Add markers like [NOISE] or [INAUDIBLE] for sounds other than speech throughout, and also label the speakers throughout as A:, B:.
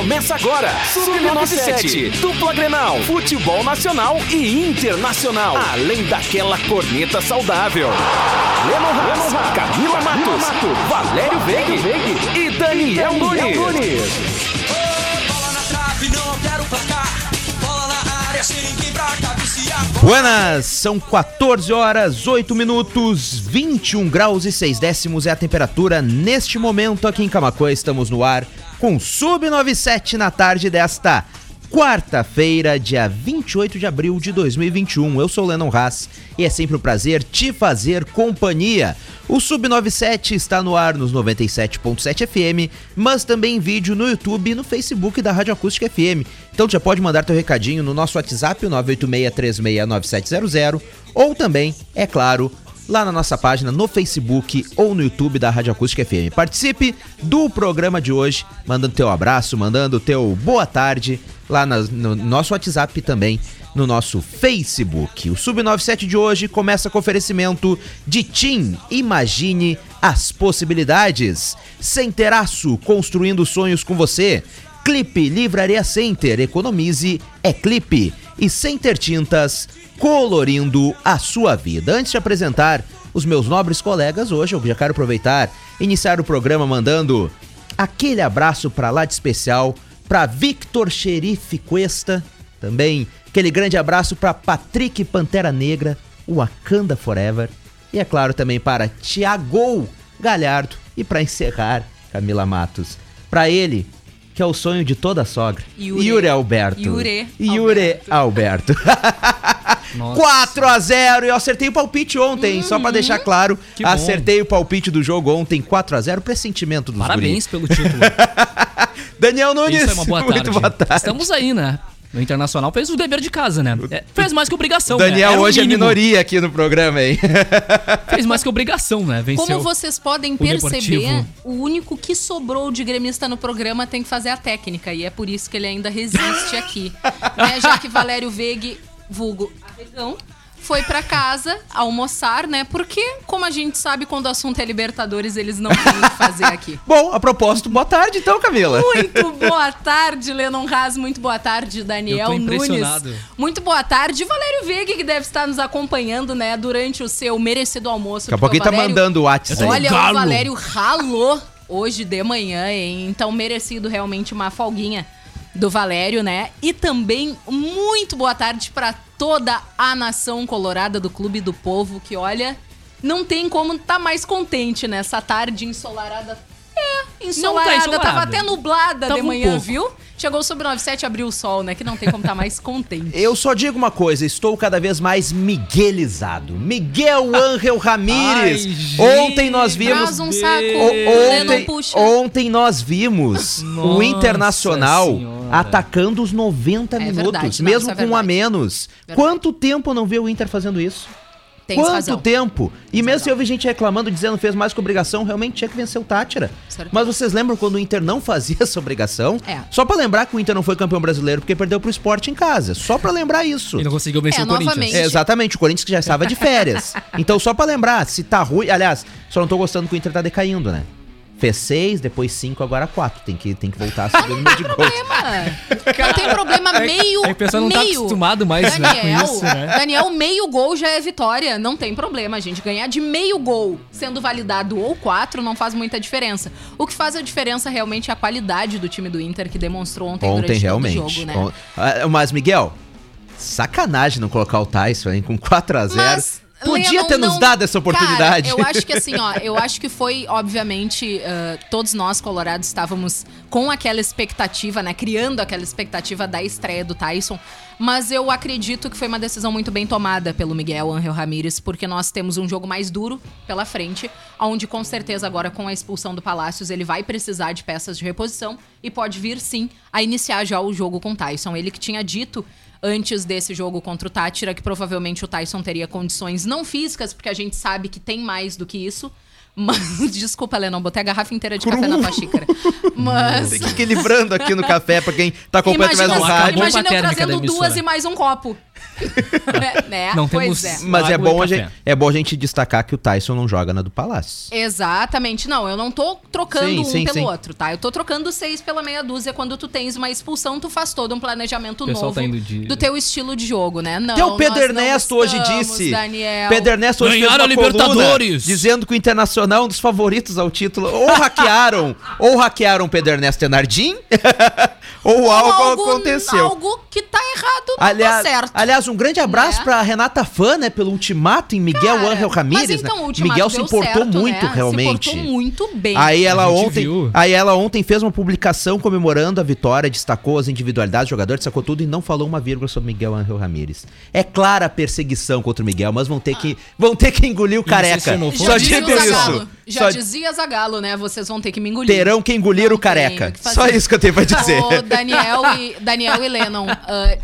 A: Começa agora, Sub-97, dupla Grenal, futebol nacional e internacional, além daquela corneta saudável. Lemon Haas, Camila Matos, Valério Veig e Daniel Nunes.
B: Buenas, são 14 horas, 8 minutos, 21 graus e 6 décimos é a temperatura neste momento aqui em Camacuã. Estamos no ar com Sub97 na tarde desta quarta-feira, dia 28 de abril de 2021. Eu sou Lennon Haas e é sempre um prazer te fazer companhia. O Sub97 está no ar nos 97.7 FM, mas também em vídeo no YouTube e no Facebook da Rádio Acústica FM. Então já pode mandar teu recadinho no nosso WhatsApp, o 986369700, ou também, é claro, lá na nossa página no Facebook ou no YouTube da Rádio Acústica FM. Participe do programa de hoje, mandando teu abraço, mandando teu boa tarde lá na- no nosso WhatsApp e também no nosso Facebook. O Sub97 de hoje começa com oferecimento de Tim. Imagine as possibilidades. Centeraço, construindo sonhos com você. Clipe Livraria Center, economize é clipe. E Center Tintas, colorindo a sua vida. Antes de apresentar os meus nobres colegas, hoje eu já quero aproveitar iniciar o programa mandando aquele abraço pra lá de especial pra Victor Xerife Cuesta, também aquele grande abraço pra Patrick Pantera Negra, o Wakanda Forever, e é claro também para Tiago Galhardo e pra encerrar, Camila Matos, pra ele que é o sonho de toda sogra,
C: Yuri.
B: Yuri Alberto.
C: Yuri
B: Yuri Alberto. 4 a 0 e eu acertei o palpite ontem, só pra deixar claro,
D: Que bom.
B: acertei o palpite do jogo ontem, 4 a 0 pressentimento dos
D: Parabéns
B: guri.
D: pelo título. [LAUGHS]
B: Daniel Nunes,
D: Isso é uma boa [LAUGHS]
B: muito
D: tarde.
B: boa tarde.
D: Estamos aí, né? O Internacional fez o dever de casa, né? É, fez mais que obrigação, né?
B: Daniel
D: o
B: hoje é minoria aqui no programa, hein? [LAUGHS]
D: Fez mais que obrigação, né? Venceu.
C: Como vocês podem
D: o
C: perceber,
D: Deportivo.
C: o único que sobrou de gremista no programa tem que fazer a técnica. E é por isso que ele ainda resiste aqui. [LAUGHS] né? Já que Valério Veig, vulgo Arregão, foi pra casa almoçar, né? Porque, como a gente sabe, quando o assunto é Libertadores, eles não têm o que fazer aqui. [LAUGHS]
B: Bom, a propósito, boa tarde então, Camila.
C: Muito [LAUGHS] boa tarde, Lennon Haas. Muito boa tarde, Daniel
D: Eu tô
C: Nunes. Muito boa tarde, Valério Veiga, que deve estar nos acompanhando, né, durante o seu merecido almoço.
B: Daqui a pouquinho tá mandando o WhatsApp.
C: Olha,
D: Galo.
C: o Valério ralou hoje de manhã, hein? Então, merecido realmente uma folguinha do Valério, né? E também muito boa tarde pra toda a nação colorada do Clube do Povo, que olha, não tem como tá mais contente nessa tarde ensolarada. Ensolarada, tava
D: ensolarada.
C: até nublada
D: Tava
C: de
D: um
C: manhã,
D: pouco.
C: viu? Chegou sobre 97, abriu o sol, né? Que não tem como tá mais contente.
B: Eu só digo uma coisa, estou cada vez mais miguelizado. Miguel [LAUGHS] Ángel Ramírez.
D: Ai,
B: ontem nós vimos
C: Traz um saco,
B: ontem, ontem nós vimos o Internacional
D: Senhora.
B: atacando os 90
C: É
B: minutos,
C: verdade, não,
B: mesmo
C: isso é
B: com um a
C: verdade.
B: menos. Quanto tempo não vi o Inter fazendo isso?
C: Tem
B: Quanto
C: razão.
B: tempo? E mesmo
C: razão.
B: se eu vi gente reclamando, dizendo que fez mais que obrigação, realmente tinha que vencer o Tátira.
C: Certo.
B: Mas vocês lembram quando o Inter não fazia essa obrigação?
C: É.
B: Só pra lembrar que o Inter não foi campeão brasileiro porque perdeu pro esporte em casa. Só pra lembrar isso.
D: E não conseguiu vencer
C: É,
D: o Corinthians.
C: novamente.
B: É, exatamente, o Corinthians que já estava de férias. [LAUGHS] então, só pra lembrar, se tá ruim. Aliás, só não tô gostando que o Inter tá decaindo, né? Fez seis, depois cinco, agora quatro. Tem que, tem que voltar a subir o número de gols.
C: problema. [LAUGHS] Não tem problema, meio.
D: é que o pessoal não tá
C: meio.
D: acostumado mais, né, com
C: Daniel,
D: isso, né?
C: Daniel, meio gol já é vitória. Não tem problema, gente. Ganhar de meio gol, sendo validado ou quatro, não faz muita diferença. O que faz a diferença realmente é a qualidade do time do Inter, que demonstrou ontem,
B: Ontem,
C: durante
B: realmente.
C: jogo, né?
B: Ah, Mas, Miguel, sacanagem não colocar o Tyson, hein? Com 4x0.
C: Mas,
B: Podia
C: Lennon,
B: ter nos
C: não-
B: dado essa oportunidade.
C: Cara, eu acho que assim, ó, eu acho que foi, obviamente, ah, todos nós, colorados, estávamos com aquela expectativa, né? Criando aquela expectativa da estreia do Tyson. Mas eu acredito que foi uma decisão muito bem tomada pelo Miguel Angel Ramírez, porque nós temos um jogo mais duro pela frente, onde com certeza agora com a expulsão do Palácios ele vai precisar de peças de reposição e pode vir sim a iniciar já o jogo com o Tyson. Ele que tinha dito antes desse jogo contra o Tátira que provavelmente o Tyson teria condições não físicas, porque a gente sabe que tem mais do que isso, Mas, [LAUGHS] desculpa, Lennon, botei a garrafa inteira de café na tua xícara. Mas.
B: Tem que equilibrando aqui no café pra quem tá acompanhando através do
D: Imagina-
B: rádio.
D: com a
C: Imagina eu trazendo duas e mais um copo. [LAUGHS] É, né?
D: Não
C: pois
D: temos-
C: é.
B: Mas é bom, a gente, é bom a gente destacar que o Tyson não joga na do Palácio.
C: Exatamente. Não, eu não tô trocando
B: Sim,
C: um
B: sim,
C: pelo
B: sim.
C: outro, tá? Eu tô trocando seis pela meia dúzia. Quando tu tens uma expulsão, tu faz todo um planejamento novo
D: tá de-
C: do teu estilo de jogo, né? Não,
B: o Pedro Ernesto hoje disse.
C: Daniel.
B: Pedro Ernesto hoje
D: Ganharam
B: fez uma
D: Libertadores.
B: dizendo que o Internacional é um dos favoritos ao título. Ou hackearam, ou hackearam Pedro Ernesto Tenardim, [LAUGHS] ou
C: Ou
B: algo, aconteceu.
C: Algo que tá errado não
B: Aliás,
C: tá certo.
B: aliás, um grande abraço
C: Né?
B: pra Renata Fã, né, pelo ultimato em Miguel
C: Cara,
B: Angel Ramírez.
C: Mas então,
B: né?
C: o
B: Miguel se importou
C: certo,
B: muito,
C: né?
B: realmente.
C: Se importou muito bem.
B: Aí ela ontem,
D: viu.
B: aí ela ontem fez uma publicação comemorando a vitória, destacou as individualidades do jogador, destacou tudo e não falou uma vírgula sobre Miguel Angel Ramírez. É clara a perseguição contra o Miguel, mas vão ter que vão ter que engolir o careca. Só
C: Já dizia
B: digo
C: o Zagalo.
B: isso.
C: Já
B: Só
C: dizia Zagalo, né? Vocês vão ter que me engolir.
B: terão que engolir
C: Não
B: o careca.
C: o.
B: Só isso que eu tenho pra dizer.
C: Ô, Daniel e, Daniel e Lennon, [LAUGHS] ah,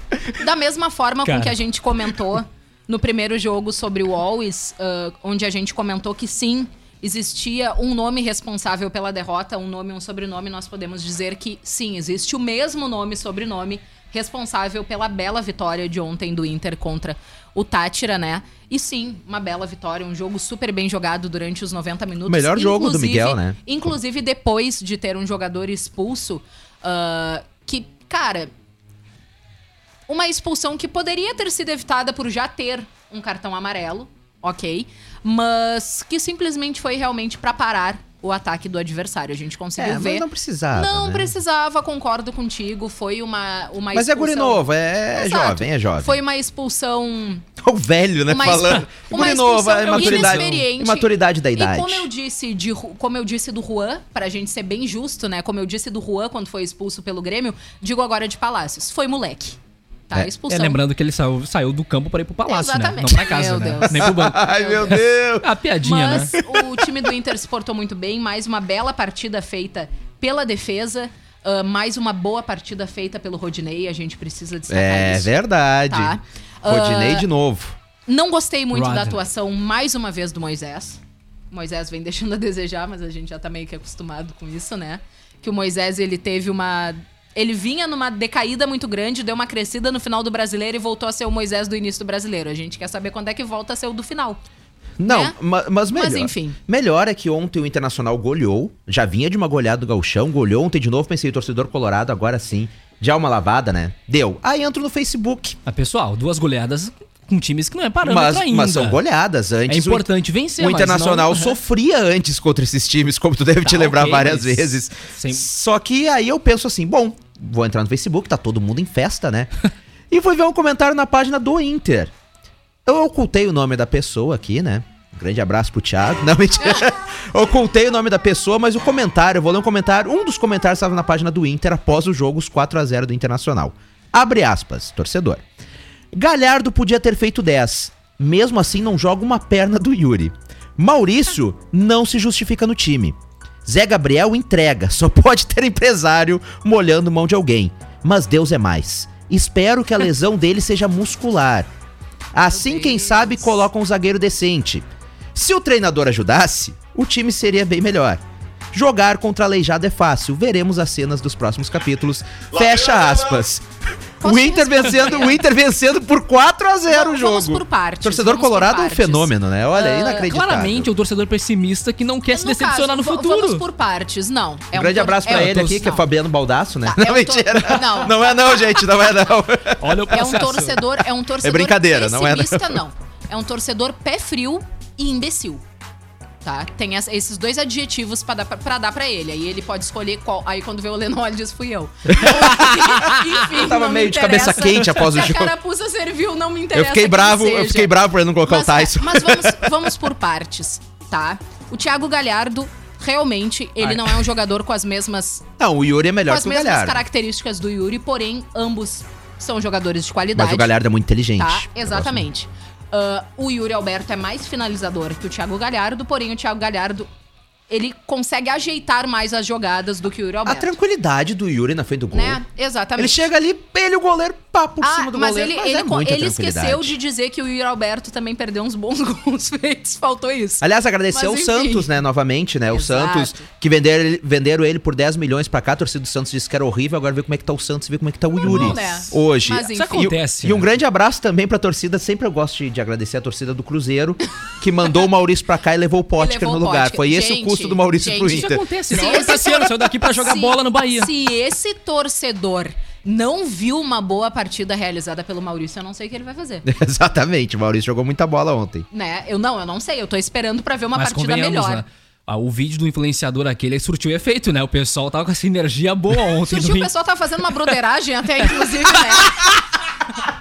C: da mesma forma com
D: Cara.
C: que a gente comentou no primeiro jogo sobre o Always, ah, onde a gente comentou que sim, existia um nome responsável pela derrota, um nome e um sobrenome, nós podemos dizer que sim, existe o mesmo nome e sobrenome responsável pela bela vitória de ontem do Inter contra o Tátira, né? E sim, uma bela vitória, um jogo super bem jogado durante os 90 minutos.
B: O melhor jogo do
C: Inclusive-
B: Miguel, né?
C: Inclusive depois de ter um jogador expulso, ah, que, cara, uma expulsão que poderia ter sido evitada por já ter um cartão amarelo, ok, mas que simplesmente foi realmente pra parar o ataque do adversário. A gente conseguiu
B: É, mas
C: ver.
B: não precisava,
C: Não
B: né?
C: precisava, concordo contigo. Foi uma, uma
B: Mas é guri
C: expulsão-
B: novo, é
C: Exato.
B: jovem, é jovem.
C: Foi uma expulsão [LAUGHS]
B: O velho, né,
C: uma
B: falando.
C: uma
B: Guri novo, é
C: expulsão
B: maturidade, imaturidade da idade.
C: E como eu disse, de, como eu disse do Juan, pra gente ser bem justo, né? Como eu disse do Juan quando foi expulso pelo Grêmio, digo agora de Palácios. Foi moleque. Tá?
B: É.
C: Expulsão.
D: É, lembrando que ele saiu, saiu do campo pra ir pro palácio, né?
C: Exatamente.
D: Não pra casa,
C: Meu
D: né?
C: Deus.
D: Nem pro banco. [LAUGHS]
B: Ai, meu Deus.
D: Ah, piadinha,
C: Mas
D: né?
C: o time do Inter se portou muito bem. Mais uma bela partida feita pela defesa. ah, mais uma boa partida feita pelo Rodinei. A gente precisa destacar
B: É
C: isso.
B: verdade.
C: Tá.
B: Rodinei
C: Ah,
B: de novo.
C: Não gostei muito da atuação, mais uma vez, do Moisés. O Moisés vem [LAUGHS] deixando a desejar, mas a gente já tá meio que acostumado com isso, né? Que o Moisés, ele teve uma... Ele vinha numa decaída muito grande, deu uma crescida no final do Brasileiro e voltou a ser o Moisés do início do Brasileiro. A gente quer saber quando é que volta a ser o do final.
B: Não,
C: né?
B: ma- mas melhor.
C: Mas, enfim.
B: Melhor é que ontem o Internacional goleou, já vinha de uma goleada do Galchão, goleou ontem de novo, pensei, torcedor colorado, agora sim, já uma lavada, né? Deu. Aí entro no Facebook,
D: Ah, pessoal, duas goleadas com times que não é parâmetro
B: mas,
D: ainda.
B: mas são goleadas.
D: É
B: Antes o-
D: importante vencer,
B: o
D: mas
B: Internacional
D: não- [LAUGHS]
B: sofria antes contra esses times, como tu deve te
D: Tá,
B: lembrar
D: ok,
B: várias
D: mas
B: vezes.
D: sem-
B: Só que aí eu penso assim, bom, vou entrar no Facebook, tá todo mundo em festa, né? [LAUGHS] e fui ver um comentário na página do Inter. Eu ocultei o nome da pessoa aqui, né? Um grande abraço pro Thiago. Não, mentira. [LAUGHS] ocultei o nome da pessoa, mas o comentário, eu vou ler um comentário. Um dos comentários estava na página do Inter após o jogo, os 4 a 0 do Internacional. Abre aspas, torcedor. Galhardo podia ter feito 10. Mesmo assim, não joga uma perna do Yuri. Maurício não se justifica no time. Zé Gabriel entrega, só pode ter empresário molhando mão de alguém. Mas Deus é mais. Espero que a lesão [LAUGHS] dele seja muscular. Assim, quem sabe, coloca um zagueiro decente. Se o treinador ajudasse, o time seria bem melhor. Jogar contra aleijado é fácil, veremos as cenas dos próximos capítulos. Fecha aspas. O Inter vencendo, o Inter vencendo por 4 a 0 o jogo.
C: vamos por partes,
B: Torcedor colorado é um fenômeno, né? Olha,
C: Ah,
B: inacreditável.
D: Claramente, o torcedor pessimista que não quer se
C: No
D: decepcionar
C: caso,
D: no futuro.
C: Vamos por partes. Não. É
B: Um grande abraço pra
C: é um
B: ele aqui, que é. Fabiano Baldaço, né?
C: Tá, é [LAUGHS]
B: não,
C: um
B: mentira.
C: não.
B: Não é não, gente, não é não. [LAUGHS]
D: Olha o
C: É um
D: processo.
C: torcedor, é um torcedor
B: brincadeira, não é, não.
C: É um torcedor pé frio e imbecil. Tá? Tem esses dois adjetivos pra dar pra ele. Aí ele pode escolher qual. Aí quando vê o Lennon, ele diz fui eu. [LAUGHS] Enfim,
B: Eu tava meio de cabeça quente após o
C: Se
B: jogo.
C: A carapuça serviu, não me
B: Eu
C: interessa.
B: fiquei
C: quem
B: bravo, eu fiquei bravo por ele não colocar
C: Mas,
B: o Tyson.
C: é, mas vamos, [LAUGHS] vamos por partes, tá? O Thiago Galhardo, realmente, ele
D: Ai.
C: não é um jogador com as mesmas
B: Não, o Yuri é
C: com
B: melhor
C: as
B: que o
C: mesmas
B: Galhardo.
C: características do Yuri, porém, ambos são jogadores de qualidade.
B: Mas o Galhardo é muito inteligente.
C: Tá, exatamente. Ah, o Yuri Alberto é mais finalizador que o Thiago Galhardo, porém o Thiago Galhardo ele consegue ajeitar mais as jogadas do que o Yuri
B: A
C: Alberto.
B: tranquilidade do Yuri na frente do gol.
C: Né? Exatamente.
B: Ele chega ali, ele e o goleiro, limpar por cima do
C: mas
B: goleiro.
C: ele,
B: mas
C: ele,
B: é muita
C: ele esqueceu de dizer que o Yuri Alberto também perdeu uns bons [LAUGHS] gols feitos. Faltou isso.
B: Aliás, agradecer
C: Mas,
B: ao. Santos, né, novamente, né? O
C: Exato.
B: Santos, que venderam, ele- venderam ele por 10 milhões pra cá, a torcida do Santos disse que era horrível, agora vê como é que tá o Santos e vê como é que tá o Yuri
C: né?
B: hoje.
C: Mas,
D: Isso acontece.
B: E um
D: né?
B: grande abraço também pra torcida, sempre eu gosto de, de agradecer a torcida do Cruzeiro, que mandou o Maurício pra cá e levou o Potker
C: levou
B: no
C: o
B: lugar.
C: Potker.
B: Foi esse
C: Gente,
B: o custo do Maurício pro
C: gente,
D: Isso
B: Inter.
D: acontece,
C: Se
D: não.
C: esse
D: O Tassiano saiu daqui pra jogar
C: Se-
D: bola no Bahia.
C: Se esse torcedor não viu uma boa partida realizada pelo Maurício, eu não sei o que ele vai fazer. [LAUGHS]
B: Exatamente, o Maurício jogou muita bola ontem.
C: né? Eu não, eu não sei. Eu tô esperando pra ver uma
D: Mas
C: partida melhor.
D: né? Ah, o vídeo do influenciador aquele surtiu efeito, né? O pessoal tava com essa energia boa ontem.
C: Surgiu
D: no
C: o pessoal tava fazendo uma broderagem até, inclusive, né? [LAUGHS]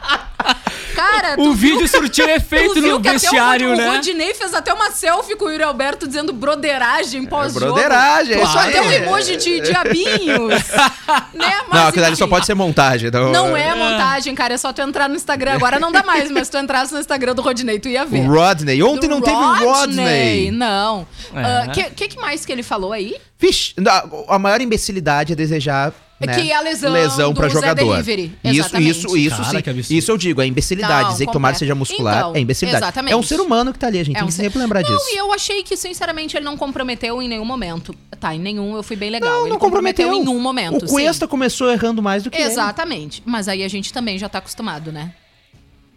C: Cara,
D: O vídeo surtiu [LAUGHS] efeito
C: viu
D: no
C: até
D: vestiário,
C: o, o
D: né?
C: Rodinei fez até uma selfie com o Yuri Alberto dizendo broderagem pós-jogo.
B: broderagem, é isso
C: Até
B: aí.
C: um emoji de diabinhos. [LAUGHS] né? Mas,
B: não, aquilo ali só pode ser montagem. Não,
C: Não é montagem, cara. É só tu entrar no Instagram. Agora não dá mais, mas se tu entrasse no Instagram do Rodinei, tu ia ver.
B: O Rodney. Ontem
C: Do
B: não teve o Rodney.
C: Não. O
D: É.
C: que, que que mais que ele falou aí?
B: Vixe, a- a maior imbecilidade é desejar.
C: É
B: né,
C: que a lesão
B: lesão
C: Zé
B: jogador.
C: Delivery.
B: Isso, isso, isso,
D: Cara, que.
B: Isso eu digo, é imbecilidade.
C: Não,
B: Dizer que tomara
C: completo.
B: seja muscular
C: Então,
B: é imbecilidade.
C: exatamente.
B: É um ser humano que tá ali, a gente
C: É
B: tem
C: um
B: que
C: ser-
B: sempre lembrar
C: Não,
B: disso.
C: e eu achei que, sinceramente, ele não comprometeu em nenhum momento. Tá, em nenhum eu fui bem legal.
B: Não,
C: ele
B: não comprometeu.
C: em um momento.
B: O Cuesta
C: sim.
B: começou errando mais do que ele.
C: Exatamente. Mas aí a gente também já tá acostumado, né?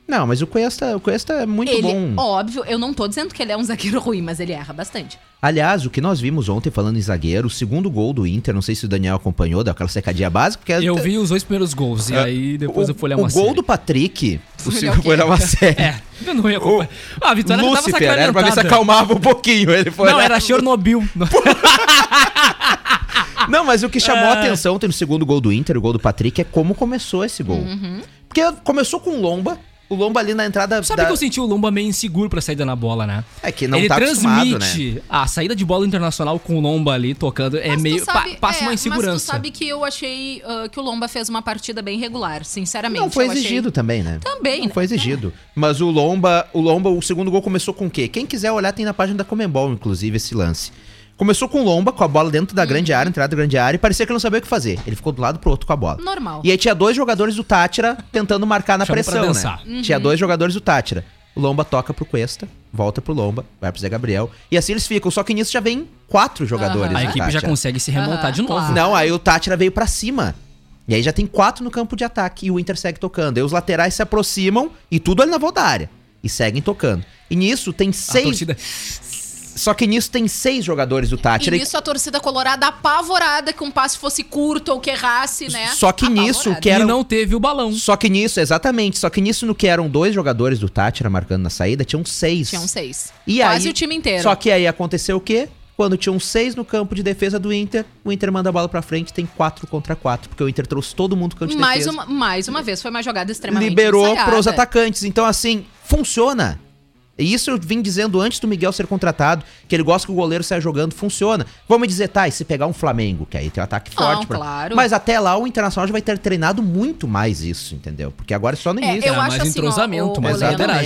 B: Não, mas o Cuesta, o Cuesta é muito
C: ele,
B: bom.
C: óbvio, eu não tô dizendo que ele é um [LAUGHS] zagueiro ruim, mas ele erra bastante.
B: Aliás, o que nós vimos ontem falando em zagueiro, o segundo gol do Inter, não sei se o Daniel acompanhou, daquela secadinha básica, porque
D: Eu vi os dois primeiros gols, e aí depois
B: o,
D: eu fui olhar
B: o
D: uma
B: gol
D: série.
B: do Patrick, [LAUGHS] o segundo
C: o
B: foi olhar uma série. [LAUGHS]
D: É, eu não ia acompanhar. Ah, a Vitória já tava
B: Lúcifer, era pra ver se acalmava um pouquinho. Ele foi
D: Não,
B: olhar-
D: era Chernobyl.
B: Não, mas o que chamou
D: É.
B: a atenção ontem no segundo gol do Inter, o gol do Patrick, é como começou esse gol.
C: Uhum.
B: Porque começou com o Lomba, o Lomba ali na entrada
D: Sabe
B: da...
D: que eu senti o Lomba meio inseguro pra saída na bola, né?
B: É que não
D: Ele
B: tá né?
D: transmite a saída de bola internacional com o Lomba ali tocando. É
C: Mas tu
D: meio. pa-
C: sabe-
D: passa
C: é,
D: uma insegurança.
C: Mas tu sabe que eu achei ah, que o Lomba fez uma partida bem regular, sinceramente.
B: Não foi
C: eu achei-
B: exigido também, né?
C: Também,
B: Não
C: né?
B: foi exigido. Mas o Lomba, o Lomba, o segundo gol começou com o quê? Quem quiser olhar tem na página da Comembol, inclusive, esse lance. Começou com o Lomba, com a bola dentro da grande
C: Uhum.
B: área, entrada da grande área, e parecia que não sabia o que fazer. Ele ficou do lado pro outro com a bola.
C: Normal.
B: E aí tinha dois jogadores do Tátira tentando marcar na
D: Chamou pra
B: pressão,
D: dançar.
B: né? Tinha dois jogadores do Tátira. O Lomba toca pro Cuesta, volta pro Lomba, vai pro Zé Gabriel. E assim eles ficam, só que nisso já vem quatro jogadores
D: A
B: do
D: equipe já
B: Tátira.
D: consegue se remontar de novo.
B: Não, aí o Tátira veio pra cima. E aí já tem quatro no campo de ataque e o Inter segue tocando. Aí os laterais se aproximam e tudo ali na volta da área. E seguem tocando. E nisso tem
D: A
B: seis.
D: torcida.
B: Só que nisso tem seis jogadores do Tátira. E
C: nisso a torcida colorada apavorada que um passe fosse curto ou que errasse, né?
B: Só que nisso,
C: Apavorada.
B: que era-
D: E não teve o balão.
B: Só que nisso, exatamente. Só que nisso, no que eram dois jogadores do Tátira marcando na saída, tinham seis.
C: Tinham seis.
B: E
C: Quase
B: aí,
C: o time inteiro.
B: Só que aí aconteceu o quê? Quando tinham seis no campo de defesa do Inter, o Inter manda a bola pra frente, tem quatro contra quatro, porque o Inter trouxe todo mundo pro campo de
C: mais,
B: defesa.
C: uma, mais uma vez, foi uma jogada extremamente
B: liberou
C: ensaiada.
B: pros atacantes. Então, assim, funciona. E isso eu vim dizendo antes do Miguel ser contratado, que ele gosta que o goleiro saia jogando, funciona. Vamos dizer, tá, e se pegar um Flamengo, que aí tem um ataque
C: Não,
B: forte. pra-
C: claro.
B: Mas até lá o Internacional já vai ter treinado muito mais isso, entendeu? Porque agora é só no
C: É,
B: início.
C: eu
D: Era
C: acho
D: mais
C: assim,
D: entrosamento,
C: ó, o-
B: mais.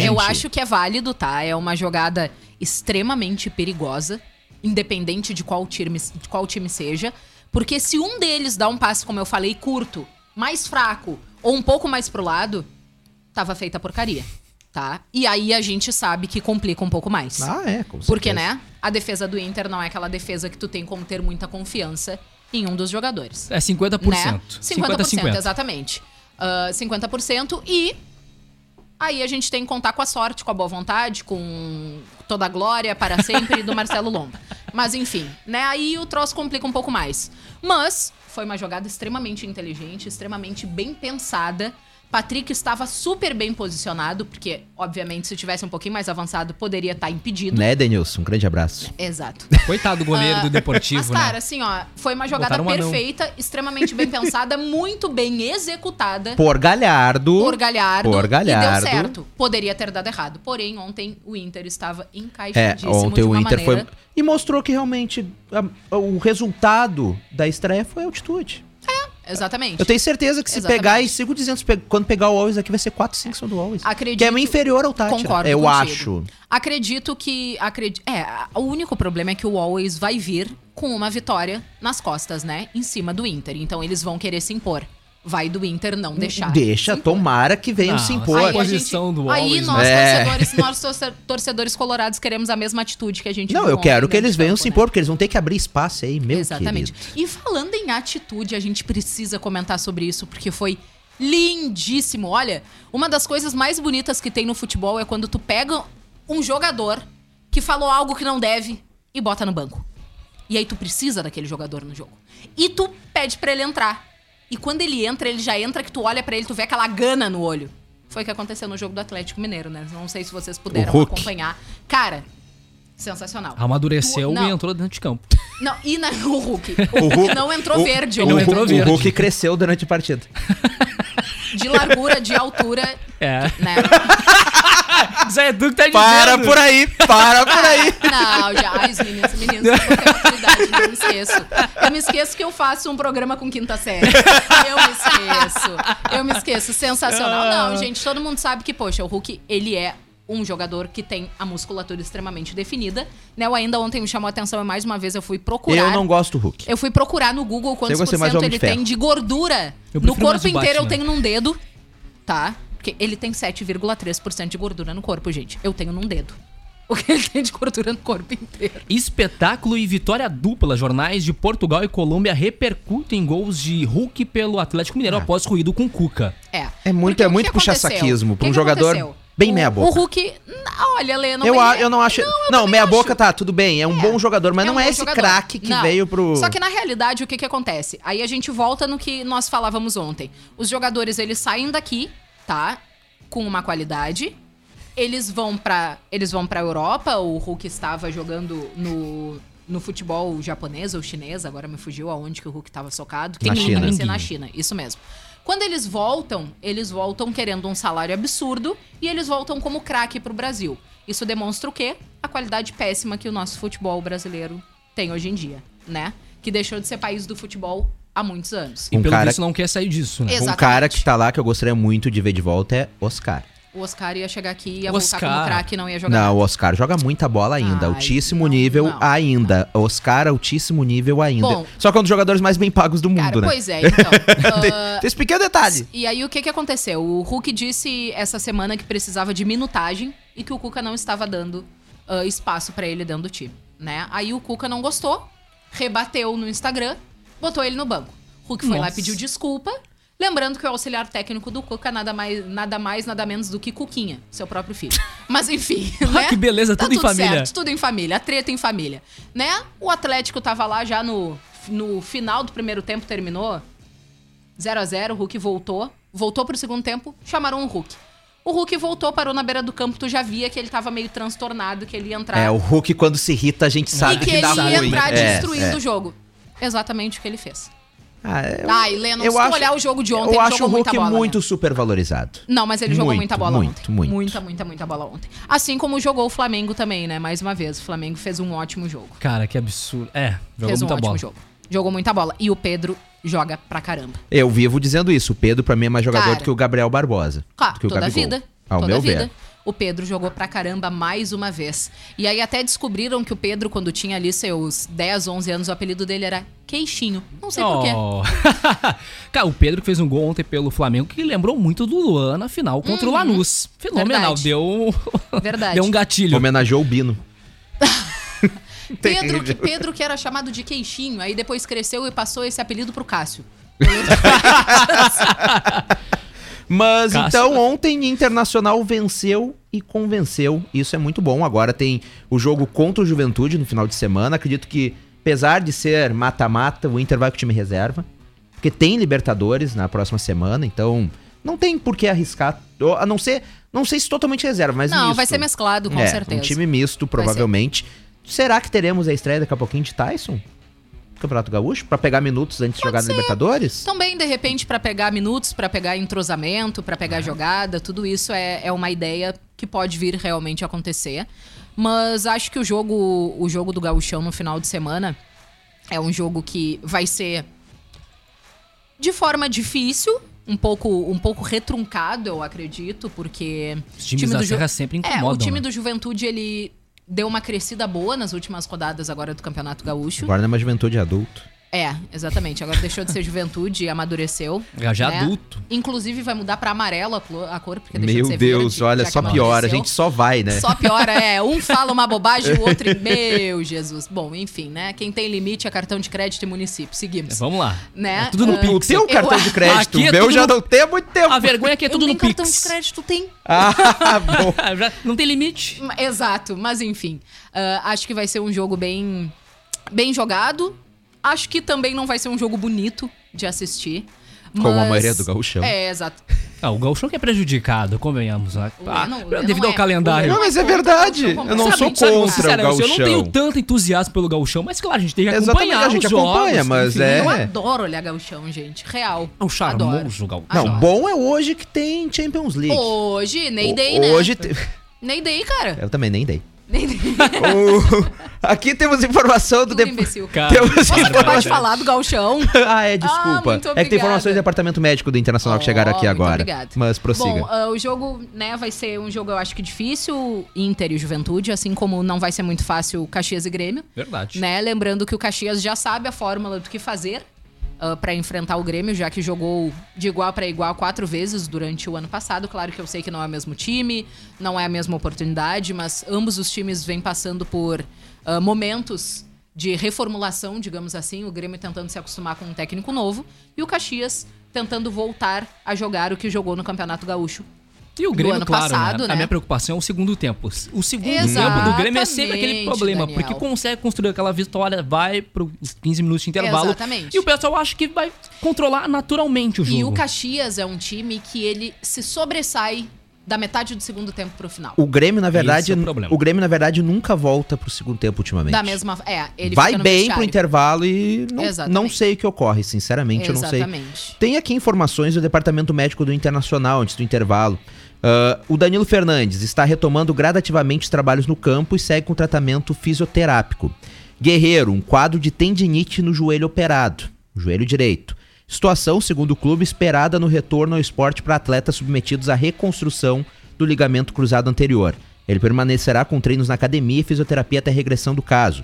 C: Eu acho que é válido, tá? É uma jogada extremamente perigosa, independente de qual time, de qual time seja. Porque se um deles dá um passe, como eu falei, curto, mais fraco, ou um pouco mais pro lado, tava feita a porcaria, tá? E aí a gente sabe que complica um pouco mais.
B: Ah, é, com
C: Porque,
B: certeza.
C: né? A defesa do Inter não é aquela defesa que tu tem como ter muita confiança em um dos jogadores.
D: É 50%.
C: Né?
D: 50
C: 50%,
D: 50.
C: exatamente. Ah, 50% e aí a gente tem que contar com a sorte, com a boa vontade, com toda a glória para sempre do Marcelo Lomba. [LAUGHS] Mas enfim, né? Aí o troço complica um pouco mais. Mas foi uma jogada extremamente inteligente, extremamente bem pensada. Patrick estava super bem posicionado, porque, obviamente, se tivesse um pouquinho mais avançado, poderia estar impedido.
B: Né, Denilson? Um grande abraço.
C: Exato.
D: Coitado do goleiro do Deportivo, [LAUGHS]
C: Mas, cara,
D: né?
C: assim, ó, foi uma jogada
D: Botaram
C: perfeita, extremamente bem pensada, muito bem executada
B: Por Galhardo.
C: por Galhardo,
B: Por Galhardo.
C: e deu certo. Poderia ter dado errado. Porém, ontem o Inter estava
B: É,
C: encaixadíssimo
B: ontem
C: de
B: o
C: uma
B: Inter
C: maneira.
B: foi. E mostrou que realmente a- o resultado da estreia foi a altitude.
C: Exatamente.
B: Eu tenho certeza que se
C: Exatamente.
B: pegar, e sigo dizendo, se pe- quando pegar o Always aqui vai ser 4, 5 são do Always.
C: Acredito-
B: Que é inferior ao Tátira.
C: Concordo
B: Eu
C: contigo.
B: acho.
C: Acredito que. Acredi é, o único problema é que o Always vai vir com uma vitória nas costas, né? Em cima do Inter. Então eles vão querer se impor. Vai do Inter não deixar.
B: Deixa, tomara que venham
D: Não,
B: se impor.
D: Aí
C: a
D: posição
C: gente-
D: do
C: aí nós,
B: né?
C: torcedores, nós torce- torcedores colorados queremos a mesma atitude que a gente
B: Não, eu quero
C: ontem
B: que eles venham
C: campo,
B: se
C: né?
B: impor, porque eles vão ter que abrir espaço aí, meu
C: Exatamente.
B: querido.
C: E falando em atitude, a gente precisa comentar sobre isso, porque foi lindíssimo. Olha, uma das coisas mais bonitas que tem no futebol é quando tu pega um jogador que falou algo que não deve e bota no banco. E aí tu precisa daquele jogador no jogo. E tu pede pra ele entrar. E quando ele entra, ele já entra que tu olha pra ele, tu vê aquela gana no olho. Foi o que aconteceu no jogo do Atlético Mineiro, né? Não sei se vocês puderam
B: O
C: acompanhar. Cara, sensacional.
D: Amadureceu
C: Tu- não.
D: e entrou dentro de campo.
C: Não, e na, [LAUGHS] o Hulk. O Hulk não entrou
B: o-
C: verde.
B: O,
D: não
B: Hulk-
D: entrou
B: o
D: verde.
B: Hulk cresceu durante a partida.
C: De largura, de altura,
D: É.
C: né? [LAUGHS] [LAUGHS]
D: Zé Edu que tá dizendo.
B: Para por aí, para por aí. [LAUGHS]
C: Não, já. Ai, os meninos, meninos, eu tenho maturidade, não me esqueço. Eu me esqueço que eu faço um programa com quinta série. Eu me esqueço. Eu me esqueço. Sensacional. Não, gente, todo mundo sabe que, poxa, o Hulk, ele é um jogador que tem a musculatura extremamente definida. Né? O ainda ontem me chamou a atenção e mais uma vez eu fui procurar.
B: Eu não gosto do Hulk.
C: Eu fui procurar no Google quantos por cento ele
B: de
C: tem de gordura.
D: Eu
C: No corpo inteiro eu tenho num dedo, tá? Porque ele tem 7,3% de gordura no corpo, gente. Eu tenho num dedo. [LAUGHS] O que ele tem de gordura no corpo inteiro.
D: Espetáculo e vitória dupla. Jornais de Portugal e Colômbia repercutem gols de Hulk pelo Atlético Mineiro após ruído com Cuca.
C: É.
B: É muito-
C: Porque
B: é muito puxa-saquismo pra
C: O
B: um
C: que
B: jogador
C: aconteceu?
B: bem
C: O-
B: meia-boca.
C: O Hulk. não, Olha, Lê, não
B: eu, a-
C: é-
B: eu não acho.
C: Não,
B: Não, meia
C: acho.
B: boca tá, tudo bem. É um bom jogador, mas
C: É
B: não
C: um
B: é
C: bom
B: esse craque que
C: Não.
B: veio pro.
C: Só que na realidade, o que que acontece? Aí a gente volta no que nós falávamos ontem. Os jogadores, eles saem daqui, tá? Com uma qualidade. Eles vão pra eles vão pra Europa. O Hulk estava jogando no, no futebol japonês ou chinês. Agora me fugiu aonde que o Hulk estava socado.
B: Na
C: Tem
B: China.
C: Ser na China, isso mesmo. Quando eles voltam, eles voltam querendo um salário absurdo e eles voltam como craque pro Brasil. Isso demonstra o quê? A qualidade péssima que o nosso futebol brasileiro tem hoje em dia, né? Que deixou de ser país do futebol há muitos anos.
D: E
B: Um
D: pelo
B: cara-
D: visto não quer sair disso, né?
C: Exato.
B: Um cara que tá lá que eu gostaria muito de ver de volta é Oscar.
C: O Oscar ia chegar aqui, ia
D: Oscar.
C: voltar como craque e não ia jogar.
B: Não,
C: nada.
B: o Oscar joga muita bola ainda.
C: Ai,
B: altíssimo
C: não,
B: nível
C: não,
B: ainda. Oscar, altíssimo nível ainda.
C: Bom.
B: Só que é um dos jogadores mais bem pagos do mundo,
C: Cara,
B: né?
C: pois é, então.
B: tem, [LAUGHS]
C: ah,
B: tem esse pequeno detalhe.
C: E aí o que que aconteceu? O Hulk disse essa semana que precisava de minutagem e que o Cuca não estava dando ah, espaço pra ele dentro do time, né? Aí o Cuca não gostou, rebateu no Instagram, botou ele no banco. Hulk foi lá e
D: Nossa.
C: pediu desculpa, lembrando que o auxiliar técnico do Cuca nada mais, nada mais, nada menos do que Cuquinha, seu próprio filho. [LAUGHS] Mas enfim, né?
D: que beleza,
C: Tá
D: tudo em família.
C: certo, tudo em família, a treta em família, né? O Atlético tava lá já no, no final do primeiro tempo, terminou 0 a 0 o Hulk voltou. Voltou pro segundo tempo, chamaram o Hulk. O Hulk voltou, parou na beira do campo, tu já via que ele tava meio transtornado, que ele ia entrar.
B: É, o Hulk, quando se irrita, a gente sabe
C: e que,
B: que,
C: ele
B: dá
C: ia
B: ruim.
C: entrar
B: É,
C: destruindo
B: é.
C: o jogo. Exatamente o que ele fez.
B: Ah, eu,
C: Ai, Leno,
B: eu
C: se tu
B: acho-
C: olhar o jogo de ontem,
B: Eu
C: ele
B: acho o
C: jogou muita
B: Hulk
C: bola, né?
B: muito supervalorizado.
C: Não, mas ele jogou
B: Muito,
C: muita bola
B: muito,
C: ontem.
B: muito.
C: Muita, muita, muita bola ontem. Assim como jogou o Flamengo também, né? Mais uma vez, o Flamengo fez um ótimo jogo.
D: Cara, que absurdo. É, jogou
C: fez um
D: muita
C: ótimo
D: bola.
C: jogo. Jogou muita bola. E o Pedro joga pra caramba.
B: Eu vivo dizendo isso. O Pedro, pra mim, é mais jogador
C: Cara.
B: do que o Gabriel Barbosa.
C: Claro,
B: do que o
C: toda a
B: Gabigol,
C: vida.
B: Ao
C: toda
B: meu
C: a vida.
B: ver.
C: O Pedro jogou pra caramba mais uma vez. E aí até descobriram que o Pedro, quando tinha ali seus 10, 11 anos, o apelido dele era Queixinho. Não sei porquê.
D: Oh. [LAUGHS] Cara, o Pedro que fez um gol ontem pelo Flamengo que lembrou muito do Luan na final contra o Lanús. Fenomenal,
C: Uhum. Verdade.
D: deu
C: Verdade. [LAUGHS]
D: deu um gatilho.
B: Homenageou o Bino. [LAUGHS]
C: Pedro que, Pedro que era chamado de Queixinho, aí depois cresceu e passou esse apelido pro Cássio.
B: Mas
D: Cássio.
B: então ontem Internacional venceu e convenceu. Isso é muito bom. Agora tem o jogo contra o Juventude no final de semana. Acredito que, apesar de ser mata-mata, o Inter vai com o time reserva. Porque tem Libertadores na próxima semana, então não tem por que arriscar. A não ser, não sei se totalmente reserva, mas
C: Não,
B: misto.
C: vai ser mesclado, com
B: é,
C: certeza.
B: Um time misto, provavelmente. Será que teremos a estreia daqui a pouquinho de Tyson? Campeonato Gaúcho? Pra pegar minutos antes de jogar na Libertadores?
C: Também, de repente, pra pegar minutos, pra pegar entrosamento, pra pegar jogada, tudo isso é, é uma ideia que pode vir realmente a acontecer. Mas acho que o jogo, o jogo do Gauchão no final de semana é um jogo que vai ser de forma difícil, um pouco, um pouco retruncado, eu acredito, porque
D: Os times da
C: Ju-
D: Serra sempre
C: É,
D: incomodam.
C: o time
D: né?
C: do Juventude ele deu uma crescida boa nas últimas rodadas agora do Campeonato Gaúcho.
B: Agora é uma juventude adulto.
C: É, exatamente. Agora deixou de ser juventude e amadureceu.
D: Já, já
C: né?
D: adulto.
C: Inclusive vai mudar pra amarelo a cor, porque deixou de
B: Meu
C: ser
B: Deus,
C: verde,
B: olha, só piora. A gente só vai, né?
C: Só piora, é. Um [LAUGHS] fala uma bobagem, o outro. Meu Jesus. Bom, enfim, né? Quem tem limite é cartão de crédito e município. Seguimos.
D: Vamos lá.
C: Né?
D: É tudo no
B: O
D: Pix.
B: teu
C: Eu-
B: cartão de crédito,
D: Aqui é
B: o meu já
D: no-
B: não tem há muito tempo.
D: A vergonha é que é
C: eu
D: tudo no Pix.
C: cartão de crédito tem. [LAUGHS]
B: Ah, bom. [LAUGHS]
D: Não tem limite.
C: Exato, mas enfim. ah, acho que vai ser um jogo bem, bem jogado. Acho que também não vai ser um jogo bonito de assistir.
B: Como a
C: mas-
B: maioria do gauchão.
C: É, exato.
D: Ah, o Gauchão que é prejudicado, convenhamos. Ah,
C: Leno- o Leno
D: devido
C: é-
D: ao calendário.
C: o
B: Não, mas é verdade.
C: Gauchão
B: Eu não sou.
D: Sabe,
B: contra o
D: sinceramente, eu não tenho
B: gauchão.
D: tanto entusiasmo pelo gauchão, mas claro, a gente tem que
B: Exatamente,
D: acompanhar
B: a gente
D: os
B: acompanha,
D: jogos,
B: mas
D: enfim.
B: é-
C: Eu adoro olhar gauchão, gente. Real.
D: É um
C: Adoro.
D: charmoso gauchão.
B: Não,
C: Adoro.
B: bom é hoje que tem Champions League.
C: Hoje,
B: O-
C: Day, né?
B: Hoje. te-
C: Ney Day, cara.
B: Eu também nem dei. O- [LAUGHS] Aqui temos informação do.
C: Tudo
B: Dep-
C: imbecil.
D: Cara, [LAUGHS]
B: Temos
C: Você acabou de
B: informação.
C: falar do gauchão. [LAUGHS]
B: Ah, é, desculpa.
C: muito
B: é que tem informações do departamento médico do Internacional que chegaram
C: Oh,
B: aqui
C: muito
B: agora.
C: obrigada.
B: Mas prossiga.
C: Bom, ah, o jogo, né, vai ser um jogo, eu acho que difícil, Inter e Juventude, assim como não vai ser muito fácil Caxias e Grêmio.
D: Verdade.
C: Né? Lembrando que o Caxias já sabe a fórmula do que fazer para pra enfrentar o Grêmio, já que jogou de igual para igual quatro vezes durante o ano passado. Claro que eu sei que não é o mesmo time, não é a mesma oportunidade, mas ambos os times vêm passando por ah, momentos de reformulação, digamos assim. O Grêmio tentando se acostumar com um técnico novo e o Caxias tentando voltar a jogar o que jogou no Campeonato Gaúcho.
D: E o Grêmio, claro,
C: passado,
D: né?
C: né?
D: A minha preocupação é o segundo tempo. O segundo
C: Exatamente,
D: tempo do Grêmio é sempre aquele problema,
C: Daniel.
D: porque consegue construir aquela vitória, vai para os 15 minutos de intervalo.
C: Exatamente.
D: E o pessoal acha que vai controlar naturalmente o jogo.
C: E o Caxias é um time que ele se sobressai da metade do segundo tempo pro final.
B: O Grêmio, na verdade,
D: é o
B: o Grêmio, na verdade, nunca volta pro segundo tempo ultimamente.
C: Da mesma. É, ele
B: Vai bem pro
C: vestiário.
B: intervalo e não,
C: Exatamente.
B: não sei o que ocorre, sinceramente, eu não sei.
C: Exatamente.
B: Tem aqui informações do Departamento Médico do Internacional antes do intervalo. Ah, o Danilo Fernandes está retomando gradativamente os trabalhos no campo e segue com tratamento fisioterápico. Guerreiro, um quadro de tendinite no joelho operado, joelho direito. Situação, segundo o clube, esperada no retorno ao esporte para atletas submetidos à reconstrução do ligamento cruzado anterior. Ele permanecerá com treinos na academia e fisioterapia até a regressão do caso.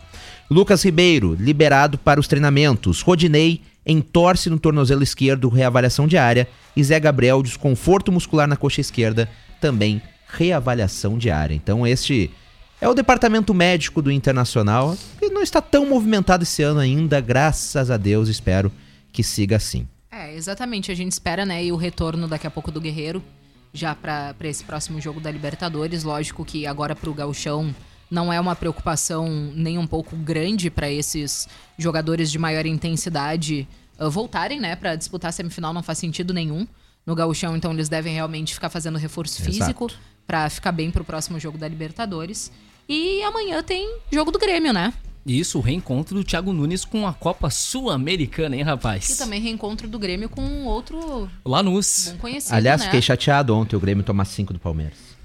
B: Lucas Ribeiro, liberado para os treinamentos. Rodinei, entorce no tornozelo esquerdo, reavaliação diária. E Zé Gabriel, desconforto muscular na coxa esquerda, também reavaliação diária. Então, este é o departamento médico do Internacional. E não está tão movimentado esse ano ainda, graças a Deus, espero que siga assim.
C: É, exatamente. A gente espera, né? E o retorno daqui a pouco do Guerreiro, já pra pra esse próximo jogo da Libertadores. Lógico que agora pro Gauchão não é uma preocupação nem um pouco grande pra esses jogadores de maior intensidade ah, voltarem, né? Pra disputar a semifinal não faz sentido nenhum. No Gauchão, então, eles devem realmente ficar fazendo reforço físico pra ficar bem pro próximo jogo da Libertadores. E amanhã tem jogo do Grêmio, né?
D: Isso, o reencontro do Thiago Nunes com a Copa Sul-Americana, hein, rapaz?
C: E também reencontro do Grêmio com outro
D: Lanús.
C: bom conhecido,
B: Aliás,
C: né?
B: fiquei chateado ontem o Grêmio tomar 5 do Palmeiras.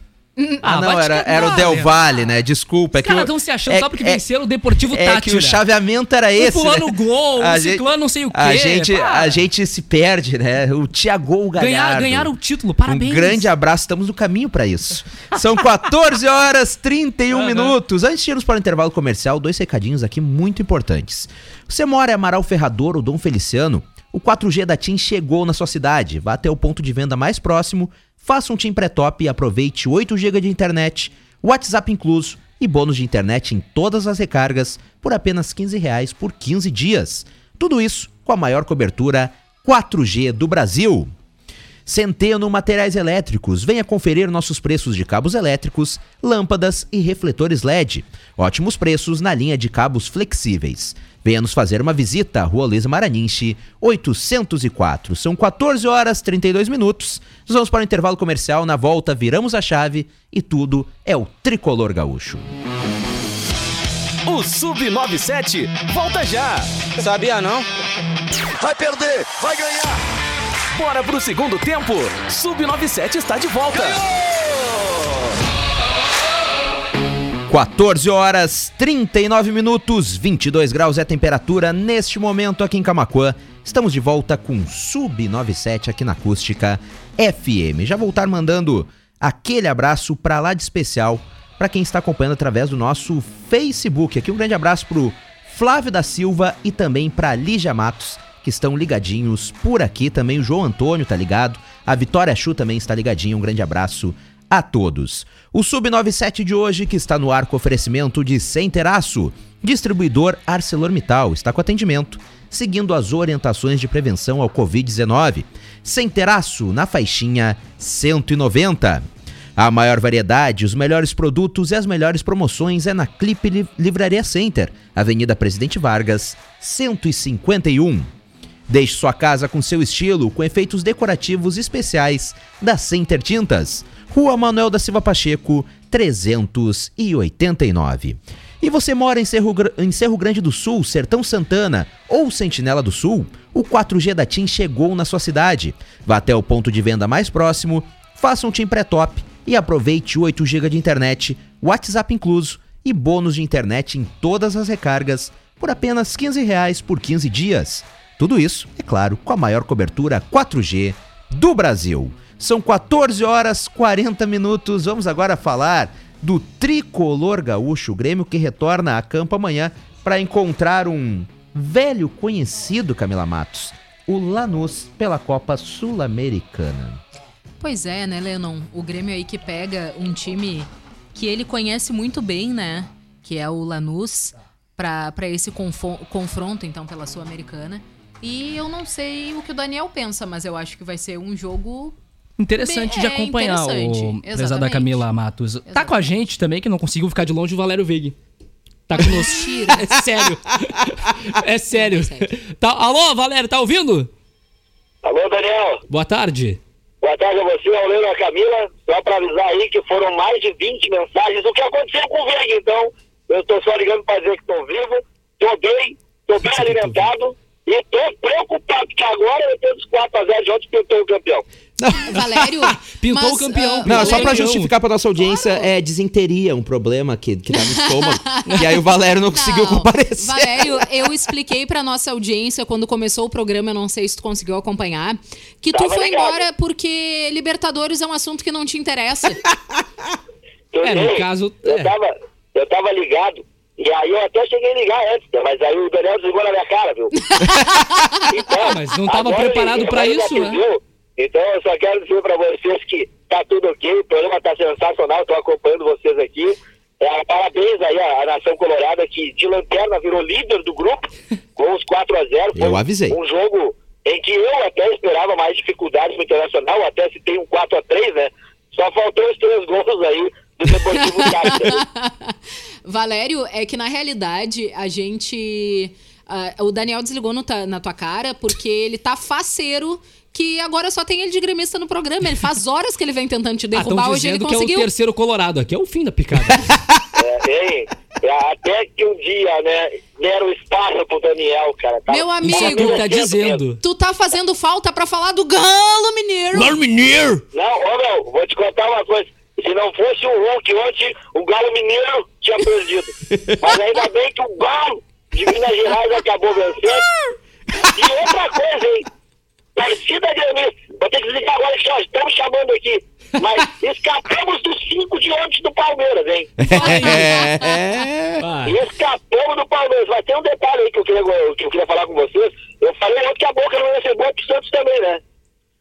D: Ah,
B: Ah, não, era, era o Del? Valle, né? Desculpa. É
D: Os
B: que o-
D: caras estão se achando
B: é-
D: só porque
B: é-
D: venceram o Deportivo
B: É
D: Tátira.
B: que o chaveamento era esse.
D: fulano
B: né?
D: gol,
B: A gente-
D: ciclano não sei o quê.
B: A gente,
D: para.
B: a gente se perde, né? O Thiago Galhardo.
D: Ganhar, ganharam o título, parabéns.
B: Um grande abraço, estamos no caminho pra isso. São 14 horas 31
D: Aham.
B: minutos. Antes de irmos para o intervalo comercial, dois recadinhos aqui muito importantes. Você mora em Amaral Ferrador ou Dom Feliciano? O 4G da TIM chegou na sua cidade. Vá até o ponto de venda mais próximo, faça um TIM pré-top e aproveite 8 GB de internet, WhatsApp incluso e bônus de internet em todas as recargas por apenas 15 reais por 15 dias. Tudo isso com a maior cobertura 4G do Brasil. Centeno Materiais Elétricos. Venha conferir nossos preços de cabos elétricos, lâmpadas e refletores LED. Ótimos preços na linha de cabos flexíveis. Venha nos fazer uma visita à Rua Luiz Maranhense, 804. São 14 horas 32 minutos. Nós vamos para o intervalo comercial. Na volta, viramos a chave e tudo é o tricolor gaúcho.
A: O Sub97 volta já.
E: Sabia não?
F: Vai perder, vai ganhar.
A: Bora pro segundo tempo. Sub97 está de volta.
B: 14 horas 39 minutos, 22 graus é a temperatura neste momento aqui em Camacuã. Estamos de volta com Sub 97 aqui na Acústica FM. Já voltar mandando aquele abraço pra lá de especial para quem está acompanhando através do nosso Facebook. Aqui um grande abraço pro Flávio da Silva e também para Lígia Matos, que estão ligadinhos por aqui. Também o João Antônio tá ligado. A Vitória Chu também está ligadinha. Um grande abraço a todos. O Sub97 de hoje, que está no ar com oferecimento de Centeraço, distribuidor ArcelorMittal, está com atendimento, seguindo as orientações de prevenção ao Covid-19. Centeraço, na faixinha 190. A maior variedade, os melhores produtos e as melhores promoções é na Clipe Li- Livraria Center, Avenida Presidente Vargas, 151. Deixe sua casa com seu estilo, com efeitos decorativos especiais da Center Tintas. Rua Manuel da Silva Pacheco, 389. E você mora em Cerro, em Cerro Grande do Sul, Sertão Santana ou Sentinela do Sul? O 4G da TIM chegou na sua cidade. Vá até o ponto de venda mais próximo, faça um TIM pré-top e aproveite 8 GB de internet, WhatsApp incluso e bônus de internet em todas as recargas por apenas 15 reais por 15 dias. Tudo isso, é claro, com a maior cobertura 4G do Brasil. São 14 horas 40 minutos. Vamos agora falar do tricolor gaúcho, o Grêmio que retorna a campo amanhã para encontrar um velho conhecido, Camila Matos, o Lanús pela Copa Sul-Americana.
C: Pois é, né, Lennon? O Grêmio aí que pega um time que ele conhece muito bem, né? Que é o Lanús, pra esse confronto, então, pela Sul-Americana. E eu não sei o que o Daniel pensa, mas eu acho que vai ser um jogo.
D: Interessante
C: Bem,
D: de
C: é
D: acompanhar
C: interessante,
D: o prezada
C: exatamente.
D: Camila Matos. Tá com a gente também, que não conseguiu ficar de longe, o Valério Vig. Tá conosco.
C: Mentira. [LAUGHS]
D: É sério. É sério. Tá, alô, Valério, tá ouvindo?
E: Alô, Daniel.
D: Boa tarde.
E: Boa tarde a você, ao Leandro e a Camila. Só para avisar aí que foram mais de 20 mensagens. O que aconteceu com o Veg, então? Eu tô só ligando para dizer que tô vivo, tô bem, tô bem alimentado e tô preocupado, porque agora, depois dos 4x0 de ontem, pintou o campeão. [LAUGHS]
C: Valério.
D: Pintou
C: mas,
D: o campeão.
C: ah,
B: Não, é só pra justificar pra nossa audiência, é desenteria, um problema que, que dá no estômago. [LAUGHS] e aí o Valério não conseguiu
C: Não,
B: comparecer.
C: Valério, eu expliquei pra nossa audiência quando começou o programa, eu não sei se tu conseguiu acompanhar, que tu
E: Tava
C: foi
E: ligado.
C: embora porque Libertadores é um assunto que não te interessa.
D: É, no caso,
E: Eu,
D: é.
E: tava, eu tava ligado. E aí eu até cheguei a ligar antes, né? mas aí o Daniel desligou na minha cara, viu? [LAUGHS] Então,
D: Mas não tava
E: agora
D: preparado
E: ele
D: isso, né?
E: Então eu só quero dizer pra vocês que tá tudo ok, o programa tá sensacional, tô acompanhando vocês aqui. É, parabéns aí à, Nação Colorada que de lanterna virou líder do grupo [LAUGHS] com os 4 a 0 Foi
B: Eu avisei.
E: Um jogo em que eu até esperava mais dificuldades no Internacional, até se tem um 4 a 3 né? Só faltou os três gols aí do Deportivo [LAUGHS] Táchira.
C: Valério, é que na realidade a gente. ah, o Daniel desligou no ta- na tua cara porque ele tá faceiro. Que agora só tem ele de gremista no programa. Ele faz horas que ele vem tentando te
D: Ah,
C: derrubar. Hoje ele
D: dizendo que é o
C: conseguiu.
D: terceiro colorado. Aqui é o fim da picada. [LAUGHS]
E: É? É, até que um dia, né, deram espaço pro Daniel, cara. Tava-
C: Meu amigo.
D: É que ele tá dizendo.
E: mesmo.
C: Tu tá fazendo falta pra falar do Galo Mineiro.
D: Mineiro!
E: Não, ô meu, vou te contar uma coisa. Se não fosse o Hulk ontem, o Galo Mineiro tinha perdido. Mas ainda bem que o Galo de Minas Gerais acabou vencendo. E outra coisa, hein? Torcida gremista. Vou ter que desligar agora que já estamos chamando aqui. Mas escapamos dos cinco de ontem do Palmeiras, hein? Escapamos do Palmeiras. Mas tem um detalhe aí que eu queria, que eu queria falar com vocês. Eu falei ontem que a boca não ia ser boa pro Santos também, né?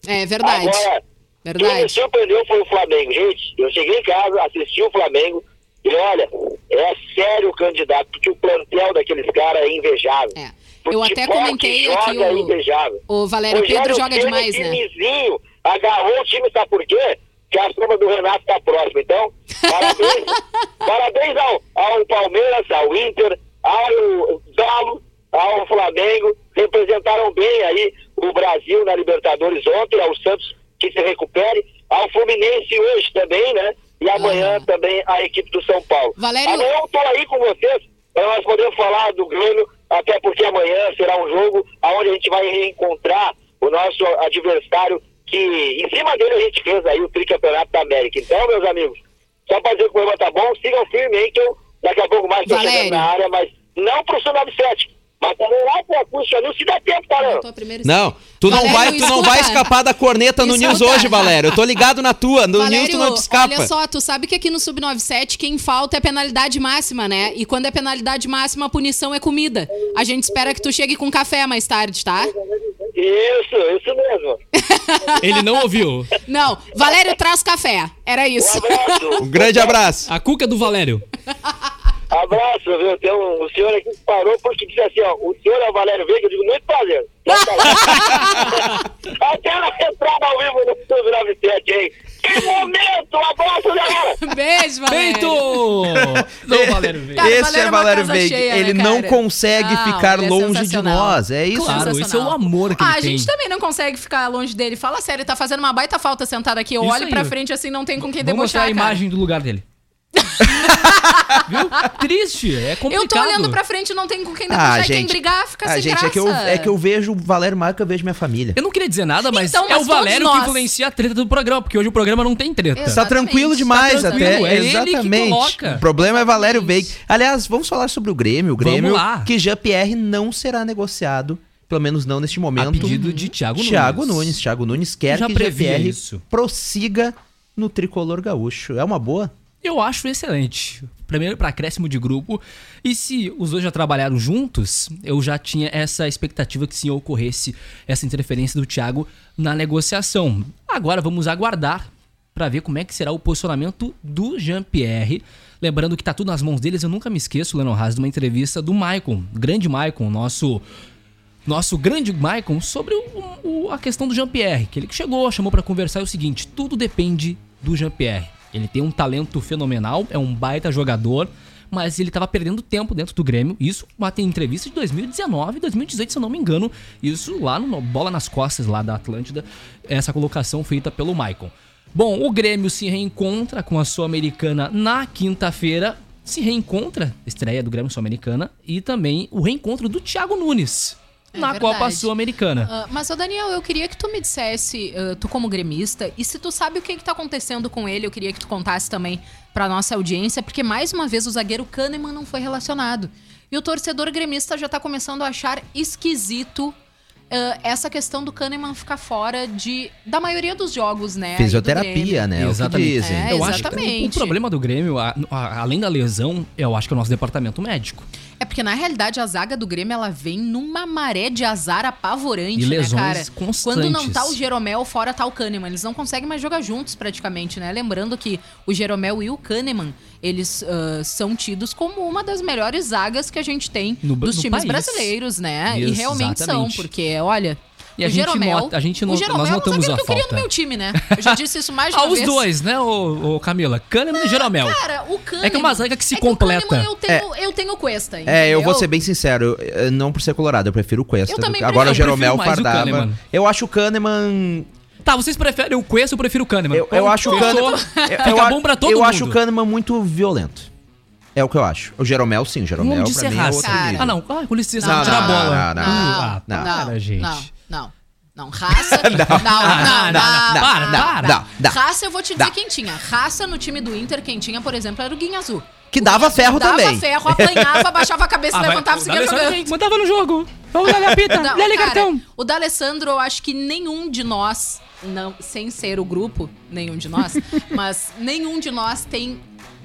C: É verdade.
E: Agora, quem me
C: Verdade.
E: surpreendeu foi o Flamengo. Gente, eu cheguei em casa, assisti o Flamengo e olha, é sério o candidato, porque o plantel daqueles caras é invejável.
C: É. Eu até comentei
E: joga
C: aqui
E: é
C: o-
E: invejável.
C: O Valério, o Pedro joga demais, né?
E: timezinho, agarrou o time, sabe por quê? Que a sombra do Renato tá próxima. Então, parabéns, [LAUGHS] parabéns ao, ao Palmeiras, ao Inter, ao Galo, ao Flamengo. Representaram bem aí o Brasil na Libertadores ontem, ao Santos que se recupere, ao Fluminense hoje também, né? E amanhã também a equipe do São Paulo.
C: Valério-
E: Amanhã eu tô aí com vocês para nós podermos falar do Grêmio, até porque amanhã será um jogo onde a gente vai reencontrar o nosso adversário, que em cima dele a gente fez aí o tricampeonato da América. Então, meus amigos, só para dizer que o programa tá bom, sigam firme aí, que eu daqui a pouco mais tô
C: Valério.
E: chegando na área, mas não pro Sul 97, Mas também lá pro acústica não se dá tempo, tá, não?
B: Tu não
C: Valério,
B: vai, tu não vai escapar da corneta no News hoje, Valério. Eu tô ligado na tua, no News
C: Valério,
B: tu não te escapa.
C: olha só, tu sabe que aqui no Sub-97 quem falta é penalidade máxima, né? E quando é penalidade máxima, a punição é comida. A gente espera que tu chegue com café mais tarde, tá?
E: Isso, isso mesmo. [LAUGHS]
D: Ele não ouviu.
C: Não, Valério traz café. Era
E: Um
C: isso.
E: abraço.
B: Um grande abraço.
D: A cuca do Valério. [LAUGHS]
E: Abraço, viu? Tem um, um senhor aqui que parou porque disse assim, ó, o senhor é o Valério Veiga, eu digo, muito prazer. [LAUGHS] Até ela entrada ao vivo no Sub 97, hein? Que momento! Um abraço, galera! [LAUGHS]
C: Beijo, Valério.
D: Feito! Não, Valério veio.
C: Cara,
B: Esse
C: Valério é
B: é Valério Veiga.
C: cheia, né,
B: ele não
C: cara?
B: consegue
C: Não,
B: ficar
C: é
B: longe de nós. É isso.
D: Claro, esse é o amor que
C: ah,
D: ele
C: a
D: tem.
C: gente também não consegue ficar longe dele. Fala sério, ele tá fazendo uma baita falta sentado aqui. Eu
D: Isso
C: olho
D: aí.
C: pra frente assim, não tem com quem
D: Vamos mostrar
C: debochar,
D: a
C: cara.
D: imagem do lugar dele. [LAUGHS] Viu? Triste, é complicado.
C: Eu tô olhando pra frente e não tem com quem
B: Ah,
C: debochar. e quem
B: gente.
C: brigar fica
B: Ah,
C: sem
B: gente,
C: graça.
B: é que, eu, é que eu vejo o Valério Marca, eu vejo minha família.
D: Eu não queria dizer nada, mas
C: Então,
D: é
C: mas
D: o Valério
C: todos
D: que
C: nós.
D: influencia a treta do programa, porque hoje o programa não tem treta.
C: Exato.
B: Tá tranquilo demais
D: Tá
B: até.
D: tranquilo, é ele que
B: Exatamente. O problema é Valério. Veiga. Aliás, vamos falar sobre o Grêmio. O Grêmio
D: lá.
B: que Jean-Pierre não será negociado, pelo menos não neste momento.
D: A pedido de Thiago Nunes.
B: Thiago Nunes. Thiago Nunes quer
D: Já
B: que Jean-Pierre
D: isso.
B: prossiga no tricolor gaúcho. É uma boa?
D: Eu acho excelente. Primeiro para acréscimo de grupo. E se os dois já trabalharam juntos, eu já tinha essa expectativa que sim ocorresse essa interferência do Thiago na negociação. Agora vamos aguardar para ver como é que será o posicionamento do Jean-Pierre. Lembrando que tá tudo nas mãos deles, eu nunca me esqueço, Leno Haas, de uma entrevista do Maicon, grande Maicon, nosso nosso grande Maicon, sobre o- o- a questão do Jean-Pierre, que ele que chegou, chamou pra conversar é o seguinte, tudo depende do Jean-Pierre. Ele tem um talento fenomenal, é um baita jogador, mas ele tava perdendo tempo dentro do Grêmio. Isso tem entrevista de 2019, 2018, se eu não me engano. Isso lá no Bola nas Costas, lá da Atlântida, essa colocação feita pelo Maicon. Bom, o Grêmio se reencontra com a Sul-Americana na quinta-feira. Se reencontra, estreia do Grêmio Sul-Americana, e também o reencontro do Thiago Nunes
C: É
D: na
C: verdade.
D: Copa Sul-Americana.
C: Ah, mas, ô Daniel, eu queria que tu me dissesse, ah, tu como gremista, e se tu sabe o que, que tá acontecendo com ele, eu queria que tu contasse também pra nossa audiência, porque mais uma vez o zagueiro Kahneman não foi relacionado. E o torcedor gremista já tá começando a achar esquisito ah, essa questão do Kahneman ficar fora de, da maioria dos jogos, né?
B: Fisioterapia, né? É
D: Exatamente.
C: É,
D: eu acho que o-
C: exatamente.
D: problema do Grêmio, a- a- além da lesão, eu acho que é o nosso departamento médico.
C: É porque, na realidade, a zaga do Grêmio, ela vem numa maré de azar apavorante,
D: E
C: né,
D: lesões
C: cara?
D: constantes.
C: Quando não tá o Jeromel, fora tá o Kahneman. Eles não conseguem mais jogar juntos, praticamente, né? Lembrando que o Jeromel e o Kahneman, eles ah, são tidos como uma das melhores zagas que a gente tem
D: No-
C: dos
D: no
C: times
D: país.
C: brasileiros, né? E realmente são,
D: Exatamente.
C: porque, olha...
D: E a
C: o
D: gente
C: Jeromel,
D: nota- a gente
C: o
D: no-
C: Jeromel
D: nós
C: é um
D: notamos
C: zagueiro
D: a
C: que eu queria
D: falta.
C: no meu time, né? Eu já disse isso mais [LAUGHS] de
D: Ah,
C: uma
D: os
C: vez.
D: dois, né, ô, ô Camila? Kahneman e Jeromel.
C: Cara, o Kahneman...
D: É que é uma zaga que se
C: é que o
D: completa.
C: Kahneman eu tenho, eu tenho Cuesta,
B: É, eu vou
C: entendeu?
B: ser bem sincero, eu- não por ser colorado, eu prefiro o Cuesta.
C: Eu também
B: que- Agora o
D: prefiro, eu
B: Jeromel
D: prefiro o
B: fardava.
D: Kahneman.
B: Eu acho o Kahneman
D: Tá, vocês preferem o Cuesta, eu prefiro o Kahneman.
B: Eu, eu acho o. Kahneman. Eu,
D: Fica
B: eu
D: bom
B: a-
D: pra todo
B: eu
D: mundo.
B: acho o Kahneman muito violento. É o que eu acho. O Jeromel, sim. O Jeromel, pra mim, é outro
C: Cara.
D: Ah, não. Ah, com licença,
B: Não,
D: vou tirar a
B: não,
D: bola.
B: não, não,
D: ah,
B: não.
D: para, gente.
C: Não, não. Raça. [LAUGHS] não, não, não,
D: não, não, para.
B: Não.
C: Raça, eu vou te dizer quem tinha. Raça no time do Inter, quem tinha, por exemplo, era o Guinha Azul.
B: Que dava ferro
C: Dava
B: também.
C: ferro, apanhava, [LAUGHS] baixava a cabeça,
D: Ah,
C: levantava,
D: o
C: seguia
D: quem Mandava no jogo. Vamos dar a pita.
C: Não,
D: cartão.
C: O D'Alessandro, eu acho que nenhum de nós, não, sem ser o grupo, nenhum de nós, [LAUGHS] mas nenhum de nós tem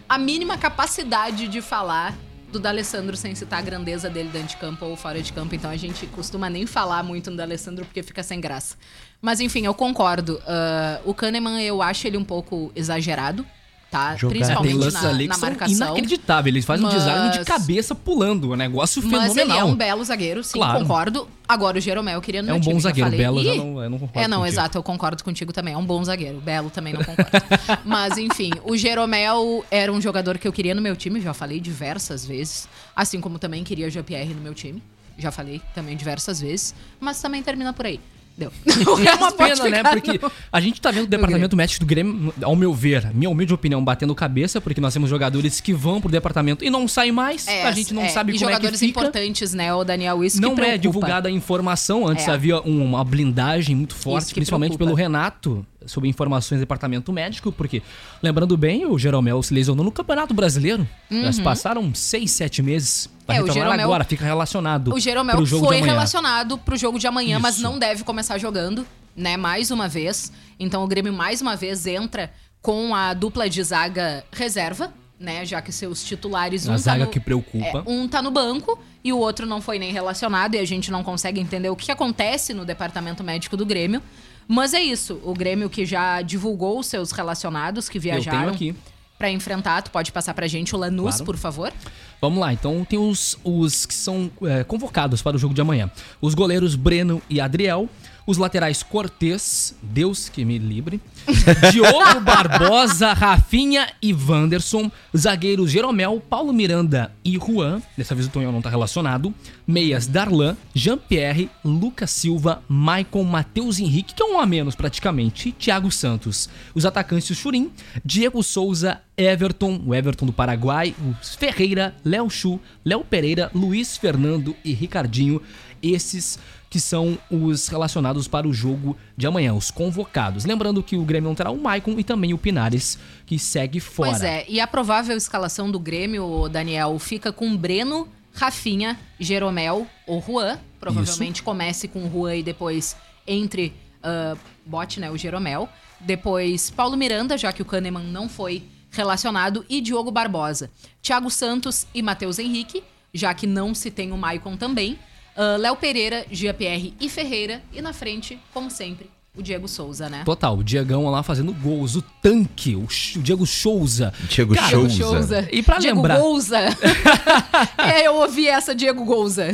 C: a mínima capacidade de falar do D'Alessandro sem citar a grandeza dele dentro de campo ou fora de campo. Então a gente costuma nem falar muito no D'Alessandro porque fica sem graça. Mas enfim, eu concordo. Ah, o Kahneman, eu acho ele um pouco exagerado, tá?
B: Jogar.
D: É, tem
C: Principalmente
D: lances
C: na,
D: ali
C: na
D: que
C: marcação.
D: inacreditáveis. Eles fazem um
C: Mas-
D: desarme de cabeça pulando. Um negócio
C: Mas ele
D: fenomenal.
C: é um belo zagueiro, sim,
D: Claro.
C: concordo. Agora o Jeromel eu queria no
D: É um bom
C: time,
D: zagueiro. Belo eu não- eu não concordo
C: É, não,
D: contigo.
C: exato, eu concordo contigo também. É um bom zagueiro. Belo também não concordo. [LAUGHS] Mas, enfim, o Jeromel era um jogador que eu queria no meu time, já falei diversas vezes. Assim como também queria o Jean-Pierre no meu time. Já falei também diversas vezes. Mas também termina por aí. Deu. [LAUGHS]
D: É uma pena, né? Porque
C: no-
D: a gente tá vendo o departamento médico do Grêmio, ao meu ver, minha humilde opinião, batendo cabeça, porque nós temos jogadores que vão pro departamento e não saem mais.
C: É,
D: a gente não
C: é,
D: sabe
C: e
D: como é que
C: jogadores
D: fica.
C: importantes, né, o Daniel? Isso
D: Não é divulgada a informação. Antes
C: É.
D: havia um- uma blindagem muito forte, principalmente
C: preocupa.
D: pelo Renato, sob informações do departamento médico, porque, lembrando bem, o Jeromel se lesionou no Campeonato Brasileiro. Já se passaram seis, sete meses. Vai
C: Uhum. É, o Jeromel-
D: agora, fica relacionado
C: O Jeromel foi relacionado pro jogo de amanhã, mas
D: Isso.
C: não deve começar jogando, né? Mais uma vez. Então o Grêmio mais uma vez entra com a dupla de zaga reserva, né? Já que seus titulares
D: A
C: um
D: zaga
C: tá no,
D: que preocupa.
C: é, um tá no banco e o outro não foi nem relacionado e a gente não consegue entender o que acontece no departamento médico do Grêmio. Mas é isso, o Grêmio que já divulgou os seus relacionados que
D: Eu tenho
C: viajaram
D: aqui.
C: pra enfrentar, tu pode passar pra gente o Lanús,
D: Claro.
C: por favor?
D: Vamos lá, então tem os, os que são é, convocados para o jogo de amanhã. Os goleiros Breno e Adriel. Os laterais Cortez, Deus que me livre. [LAUGHS] Diogo Barbosa, Rafinha e Wanderson. Zagueiros Jeromel, Paulo Miranda e Juan. Dessa vez o Tonhão não tá relacionado. Meias Darlan, Jean-Pierre, Lucas Silva, Maicon, Matheus Henrique, que é um a menos praticamente, e Thiago Santos. Os atacantes o Churim, Diego Souza, Everton, o Everton do Paraguai, o Ferreira, Léo Chu, Léo Pereira, Luiz Fernando e Ricardinho. Esses que são os relacionados para o jogo de amanhã, os convocados. Lembrando que o Grêmio não terá o Maicon e também o Pinares, que segue fora.
C: Pois é, e a provável escalação do Grêmio, Daniel, fica com Breno, Rafinha, Jeromel ou Juan. Provavelmente comece com o Juan e depois entre ah, bote, né, o Jeromel. Depois Paulo Miranda, já que o Kahneman não foi relacionado, e Diogo Barbosa. Thiago Santos e Matheus Henrique, já que não se tem o Maicon também. Ah, Léo Pereira, Jean-Pierre e Ferreira. E na frente, como sempre, o Diego Souza, né?
D: Total, o Diegão lá fazendo gols, o tanque, o, o Diego Souza.
B: Diego
D: Cara,
B: Souza.
C: Souza.
D: E pra
C: Diego
D: lembrar-
C: Gouza. [LAUGHS] é, eu ouvi essa Diego Gouza.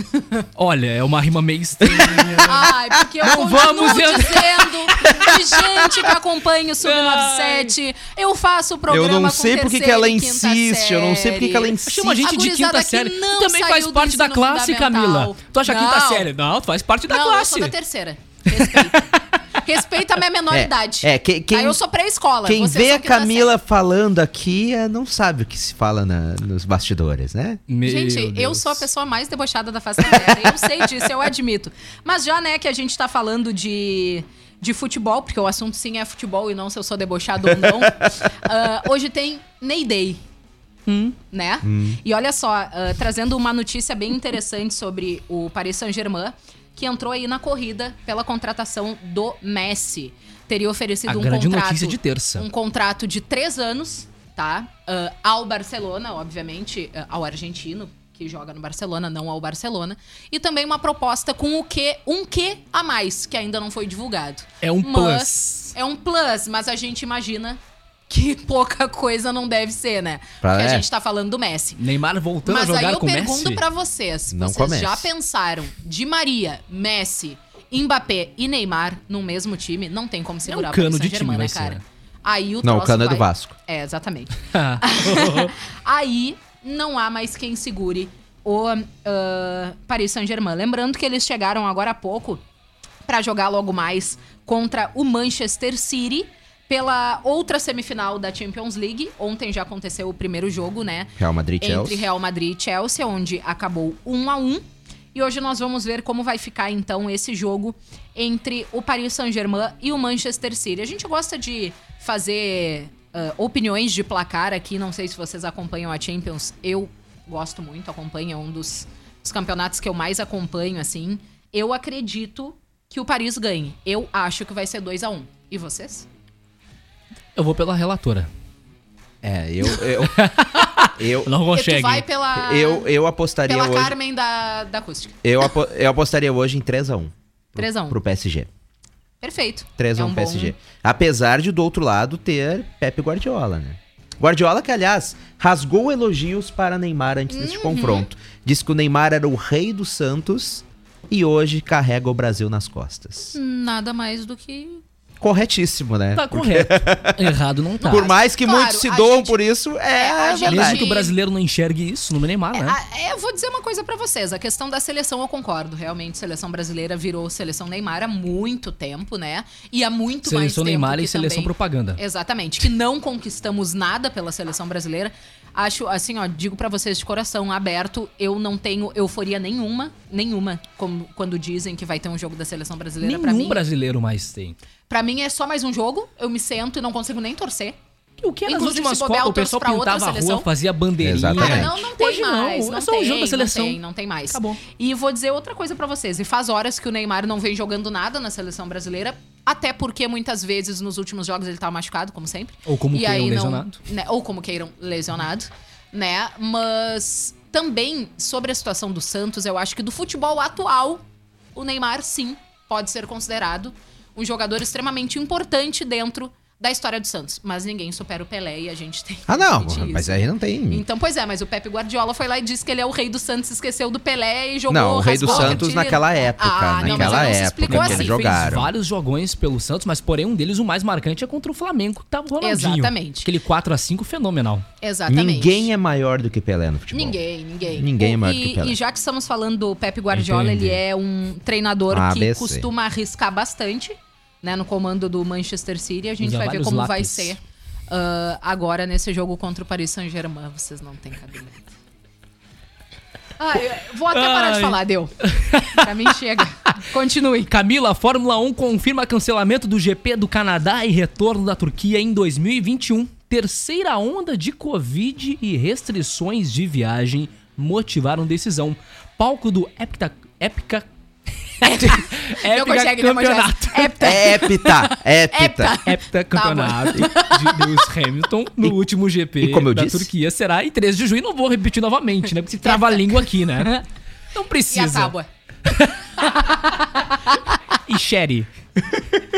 D: Olha, é uma rima meio estranha.
C: Ai, porque eu
D: Não
C: continuo
D: vamos
C: dizendo de gente que acompanha o Sub-97. Eu faço o programa
B: Eu não sei por que ela
C: quinta
B: insiste, eu não sei por que que ela insiste.
D: Chama a gente
C: A
D: de quinta série.
C: não
D: Tu também faz parte da classe. Camila. Tu acha quinta
C: Não.
D: série? Não, tu faz parte da
C: Não,
D: classe.
C: eu sou da terceira. Respeita. Respeita a minha menor
B: É,
C: idade.
B: é, que- quem-
C: Aí eu sou pré-escola.
B: Quem vê a Camila falando aqui é, não sabe o que se fala na- nos bastidores, né?
D: Meu
C: Gente, eu
D: Deus.
C: sou a pessoa mais debochada da face da terra. eu sei disso, eu admito. Mas já, né, que a gente tá falando de, de futebol, porque o assunto sim é futebol e não se eu sou debochado ou não. [LAUGHS] ah, hoje tem Ney Day. Né? E olha só, ah, trazendo uma notícia bem interessante sobre o Paris Saint-Germain, que entrou aí na corrida pela contratação do Messi. Teria oferecido
D: A
C: um contrato.
D: de terça.
C: Um contrato de três anos, tá? Ah, ao Barcelona, obviamente, ah, ao argentino, que joga no Barcelona, não ao Barcelona. E também uma proposta com o quê? Um quê a mais, que ainda não foi divulgado.
D: É um
C: Mas-
D: plus.
C: É um plus, mas a gente imagina que [LAUGHS] pouca coisa não deve ser, né?
B: Pra-
C: Porque a
B: é.
C: gente tá falando do Messi.
D: Neymar voltando
C: Mas
D: a
C: aí
D: jogar
C: eu
D: com o
C: pergunto
D: Messi.
C: pra vocês,
B: Não
C: vocês
B: comece.
C: já pensaram de Maria, Messi, Mbappé e Neymar no mesmo time? Não tem como segurar
D: É um
C: o Paris
D: cano de
C: Saint-Germain,
D: time
C: né,
D: vai
C: cara?
D: ser.
C: Aí o
B: Não, o cano é do
C: vai-
B: Vasco.
C: É, exatamente. [LAUGHS] [LAUGHS] Aí não há mais quem segure o ah, Paris Saint-Germain. Lembrando que eles chegaram agora há pouco pra jogar logo mais contra o Manchester City pela outra semifinal da Champions League. Ontem já aconteceu o primeiro jogo, né?
B: Real Madrid e
C: Entre
B: Chelsea.
C: Real Madrid e Chelsea, onde acabou 1 a 1 E hoje nós vamos ver como vai ficar então esse jogo entre o Paris Saint-Germain e o Manchester City. A gente gosta de fazer ah, opiniões de placar aqui. Não sei se vocês acompanham a Champions. Eu gosto muito, acompanho. É um dos, dos campeonatos que eu mais acompanho, assim. Eu acredito que o Paris ganhe. Eu acho que vai ser 2 a 1 E vocês?
D: Eu vou pela relatora.
B: É, eu. Eu, [LAUGHS] eu,
D: Não consegue.
C: vai pela,
B: eu, eu apostaria
C: pela
B: hoje.
C: Carmen da, da acústica.
B: Eu, apo- eu apostaria hoje em 3x1.
C: 3 a 1
B: Pro PSG.
C: Perfeito.
B: 3x1
C: É um bom-
B: PSG. Apesar de do outro lado ter Pepe Guardiola, né? Guardiola, que aliás, rasgou elogios para Neymar antes deste
C: Uhum.
B: confronto. Disse que o Neymar era o rei do Santos e hoje carrega o Brasil nas costas.
C: Nada mais do que.
B: Corretíssimo, né?
D: Tá correto. [LAUGHS] Errado não tá.
B: Por mais que
C: Claro,
B: muitos se doam
C: gente-
B: por isso, é,
C: a
B: a
C: gente-
B: verdade.
D: Mesmo que o brasileiro não enxergue isso no Neymar, né?
C: Ah, é, eu vou dizer uma coisa pra vocês. A questão da seleção eu concordo. Realmente, seleção brasileira virou seleção Neymar há muito tempo, né? E há muito mais
D: Seleção
C: tempo
D: Neymar
C: que
D: e seleção
C: também-
D: propaganda.
C: Exatamente. Que não conquistamos nada pela seleção brasileira. Acho, assim, ó, digo pra vocês de coração aberto, eu não tenho euforia nenhuma, nenhuma, como quando dizem que vai ter um jogo da seleção brasileira pra
D: Nenhum
C: mim.
D: brasileiro mais tem.
C: Pra mim é só mais um jogo, eu me sento e não consigo nem torcer.
D: O que era nas
C: Inclusive,
D: últimas Copas,
C: eu
D: o pessoal pintava a rua, fazia bandeirinha.
B: Exatamente.
C: É, não, não tem
D: Hoje
C: mais.
D: não,
C: Não,
D: é só
C: tem,
D: um jogo da seleção.
C: Não tem, não tem mais.
D: Acabou.
C: E vou dizer outra coisa pra vocês. E faz horas que o Neymar não vem jogando nada na seleção brasileira. Até porque muitas vezes nos últimos jogos ele tava machucado, como sempre.
D: Ou como
C: E
D: queiram,
C: não-
D: lesionado.
C: né, ou como queiram, lesionado. Né? Mas também sobre a situação do Santos, eu acho que do futebol atual, o Neymar sim pode ser considerado um jogador extremamente importante dentro da história do Santos. Mas ninguém supera o Pelé e a gente tem
B: Ah, não, mas
C: isso.
B: aí não tem.
C: Então, pois é, mas o Pepe Guardiola foi lá e disse que ele é o rei do Santos, esqueceu do Pelé e jogou
B: Não, o rei do
C: a
B: Santos naquela época,
C: Ah, não, mas
B: naquela
C: não se
B: época
C: explicou
B: que eles
C: assim.
B: jogaram.
D: Fez vários jogões pelo Santos, mas porém um deles, o mais marcante, é contra o Flamengo, que tava o Ronaldinho.
C: Exatamente.
D: Aquele 4x5 fenomenal.
C: Exatamente.
B: Ninguém é maior do que Pelé no futebol.
C: Ninguém, ninguém.
B: Ninguém é maior
C: e,
B: do que Pelé.
C: E já que estamos falando do Pepe Guardiola,
D: Entendi.
C: ele é um treinador
B: Ah,
C: que
B: ABC.
C: costuma arriscar bastante, né, no comando do Manchester City. A gente
D: Usa
C: vai ver como vai
D: lápis.
C: ser ah, agora nesse jogo contra o Paris Saint-Germain. Vocês não têm cabelo. Ah, vou até parar de
D: Ai.
C: falar, deu. Pra mim chega. Continue.
D: Camila, a Fórmula 1 confirma cancelamento do GP do Canadá e retorno da Turquia em 2021. Terceira onda de Covid e restrições de viagem motivaram decisão. Palco do Épica. Épica.
C: Não consegue, não consegue.
D: Campeonato.
C: Hepta.
B: Épita, épita.
D: Hepta Campeonato de Lewis Hamilton no último GP
B: e como eu
D: da
B: disse-
D: Turquia será em 13 de junho. Não vou repetir novamente, né? Porque se trava a língua aqui, né? [LAUGHS] Não
C: E a
D: precisa.
C: tábua. [LAUGHS]
D: E Sherry.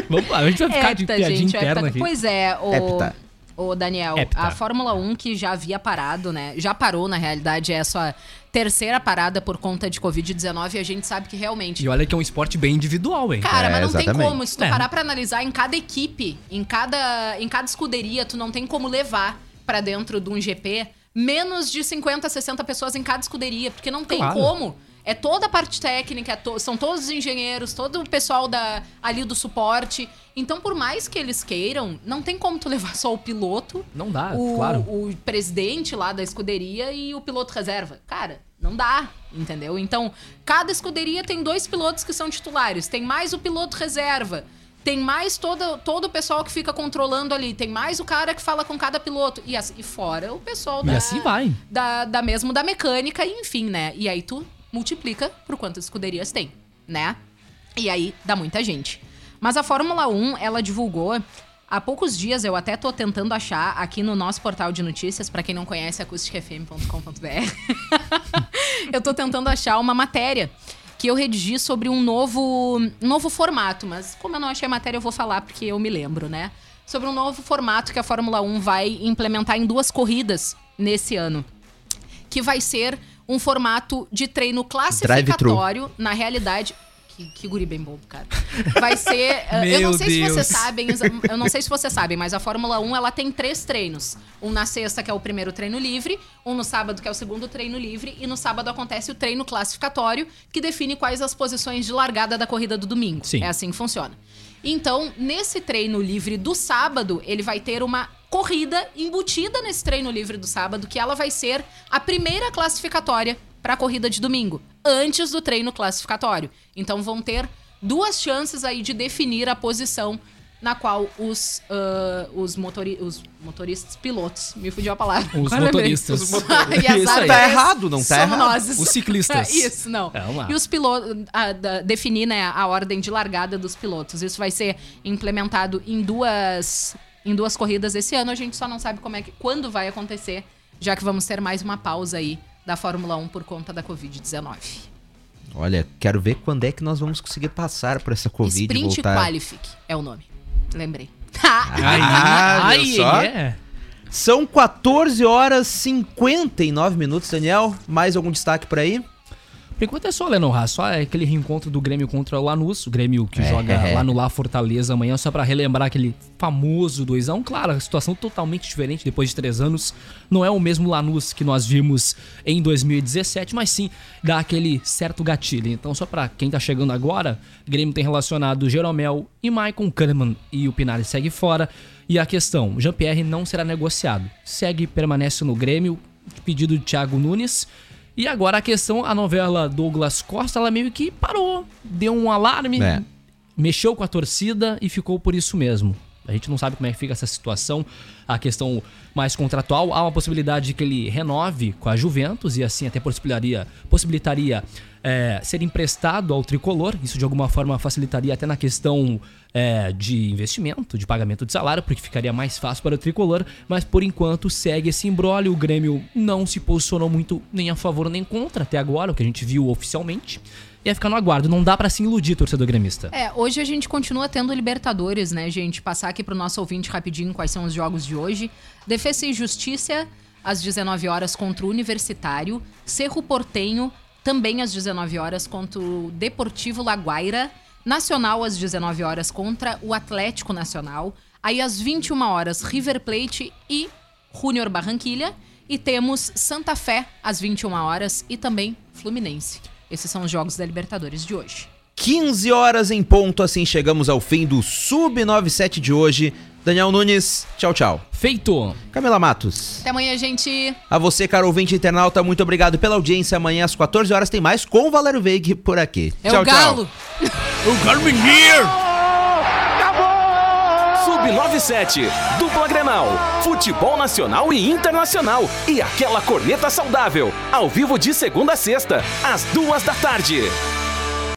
D: Vamos lá, a gente vai ficar de
C: Hepta,
D: piadinha
C: gente,
D: interna
C: hepta.
D: aqui.
C: Pois é, o,
B: Hepta.
C: o Daniel,
D: Hepta.
C: a Fórmula 1 que já havia parado, né? Já parou, na realidade, é sua terceira parada por conta de Covid-19 e a gente sabe que realmente.
D: E olha que é um esporte bem individual, hein?
C: Cara,
B: É,
C: mas não tem
B: exatamente.
C: como. Se tu
D: É.
C: parar pra analisar em cada equipe, em cada, em cada escuderia, tu não tem como levar pra dentro de um GP menos de 50, 60 pessoas em cada escuderia, porque não tem
D: Claro.
C: como. É toda a parte técnica, é to- são todos os engenheiros, todo o pessoal da, ali do suporte. Então, por mais que eles queiram, não tem como tu [LAUGHS] levar só o piloto,
D: Não dá,
C: o,
D: claro.
C: o presidente lá da escuderia e o piloto reserva. Cara, não dá, entendeu? Então, cada escuderia tem dois pilotos que são titulares, tem mais o piloto reserva. Tem mais todo, todo o pessoal que fica controlando ali. Tem mais o cara que fala com cada piloto. E, assim, e fora o pessoal
D: E
C: da,
D: assim vai.
C: Da, da mesmo da mecânica, e enfim, né? E aí tu multiplica por quantas escuderias tem, né? E aí dá muita gente. Mas a Fórmula 1, ela divulgou há poucos dias, eu até tô tentando achar aqui no nosso portal de notícias, pra quem não conhece, acusticfm.com.br. [LAUGHS] eu tô tentando achar uma matéria que eu redigi sobre um novo, um novo formato, mas como eu não achei a matéria, eu vou falar porque eu me lembro, né? Sobre um novo formato que a Fórmula 1 vai implementar em duas corridas nesse ano que vai ser um formato de treino classificatório, na realidade. Que, que guri bem bobo, cara. Vai ser. uh, [LAUGHS] eu não sei se
D: Deus.
C: vocês sabem, eu não sei se vocês sabem, mas a Fórmula 1 ela tem três treinos. Um na sexta, que é o primeiro treino livre, um no sábado, que é o segundo treino livre, e no sábado acontece o treino classificatório, que define quais as posições de largada da corrida do domingo.
D: Sim.
C: É assim que funciona. Então, nesse treino livre do sábado, ele vai ter uma corrida embutida nesse treino livre do sábado, que ela vai ser a primeira classificatória para a corrida de domingo, antes do treino classificatório. Então, vão ter duas chances aí de definir a posição na qual os, ah, os, motori os motoristas, pilotos, me fugiu a palavra.
D: Os motoristas.
C: Os [LAUGHS] motoristas.
D: Isso aí.
B: Não tá errado, não tá errado.
C: nós.
D: Os ciclistas. [LAUGHS]
C: Isso, não.
D: É.
C: E os pilotos, definir né, a ordem de largada dos pilotos. Isso vai ser implementado em duas, em duas corridas esse ano. A gente só não sabe como é que, quando vai acontecer, já que vamos ter mais uma pausa aí da Fórmula 1 por conta da Covid-19.
B: Olha, quero ver quando é que nós vamos conseguir passar por essa Covid e
C: Sprint
B: voltar.
C: Qualific é o nome. Lembrei. [LAUGHS]
B: Ah, viu só?
D: é.
B: São 14 horas 59 minutos, Daniel. Mais algum destaque por aí?
D: Por enquanto é só, Lennon Haas, só aquele reencontro do Grêmio contra o Lanús, o Grêmio que
B: É,
D: joga
B: é.
D: lá no Lá Fortaleza amanhã, só pra relembrar aquele famoso 2x1. Claro, a situação totalmente diferente depois de três anos. Não é o mesmo Lanús que nós vimos em 2017, mas sim dá aquele certo gatilho. Então, só pra quem tá chegando agora, Grêmio tem relacionado Jeromel e Maicon Kahneman e o Pinari segue fora. E a questão, Jean-Pierre não será negociado. Segue, permanece no Grêmio, pedido de Thiago Nunes. E agora a questão, a novela Douglas Costa, ela meio que parou, deu um alarme,
B: É.
D: mexeu com a torcida e ficou por isso mesmo. A gente não sabe como é que fica essa situação. A questão mais contratual, há uma possibilidade de que ele renove com a Juventus e assim até possibilitaria, possibilitaria é, ser emprestado ao tricolor. Isso de alguma forma facilitaria até na questão é, de investimento, de pagamento de salário, porque ficaria mais fácil para o tricolor. Mas por enquanto segue esse imbróglio. O Grêmio não se posicionou muito nem a favor nem contra até agora, o que a gente viu oficialmente. É ficar no aguardo. Não dá pra se iludir, torcedor gremista.
C: É, hoje a gente continua tendo Libertadores, né, gente? Passar aqui pro nosso ouvinte rapidinho quais são os jogos de hoje. Defesa e Justiça, às 19 horas contra o Universitário. Cerro Portenho, também às 19 horas contra o Deportivo Laguaira. Nacional, às 19 horas contra o Atlético Nacional. Aí, às 21 horas, River Plate e Júnior Barranquilha. E temos Santa Fé, às 21 horas, e também Fluminense. Esses são os jogos da Libertadores de hoje.
B: 15 horas em ponto, assim chegamos ao fim do Sub97 de hoje. Daniel Nunes, tchau, tchau.
D: Feito!
B: Camila Matos.
C: Até amanhã, gente.
B: A você, caro ouvinte internauta, muito obrigado pela audiência. Amanhã às 14 horas tem mais com o Valério Veig por aqui.
C: É
B: tchau,
C: o Galo.
A: Sub97, dupla Grenal, futebol nacional e internacional. E aquela corneta saudável, ao vivo de segunda a sexta, às duas da tarde.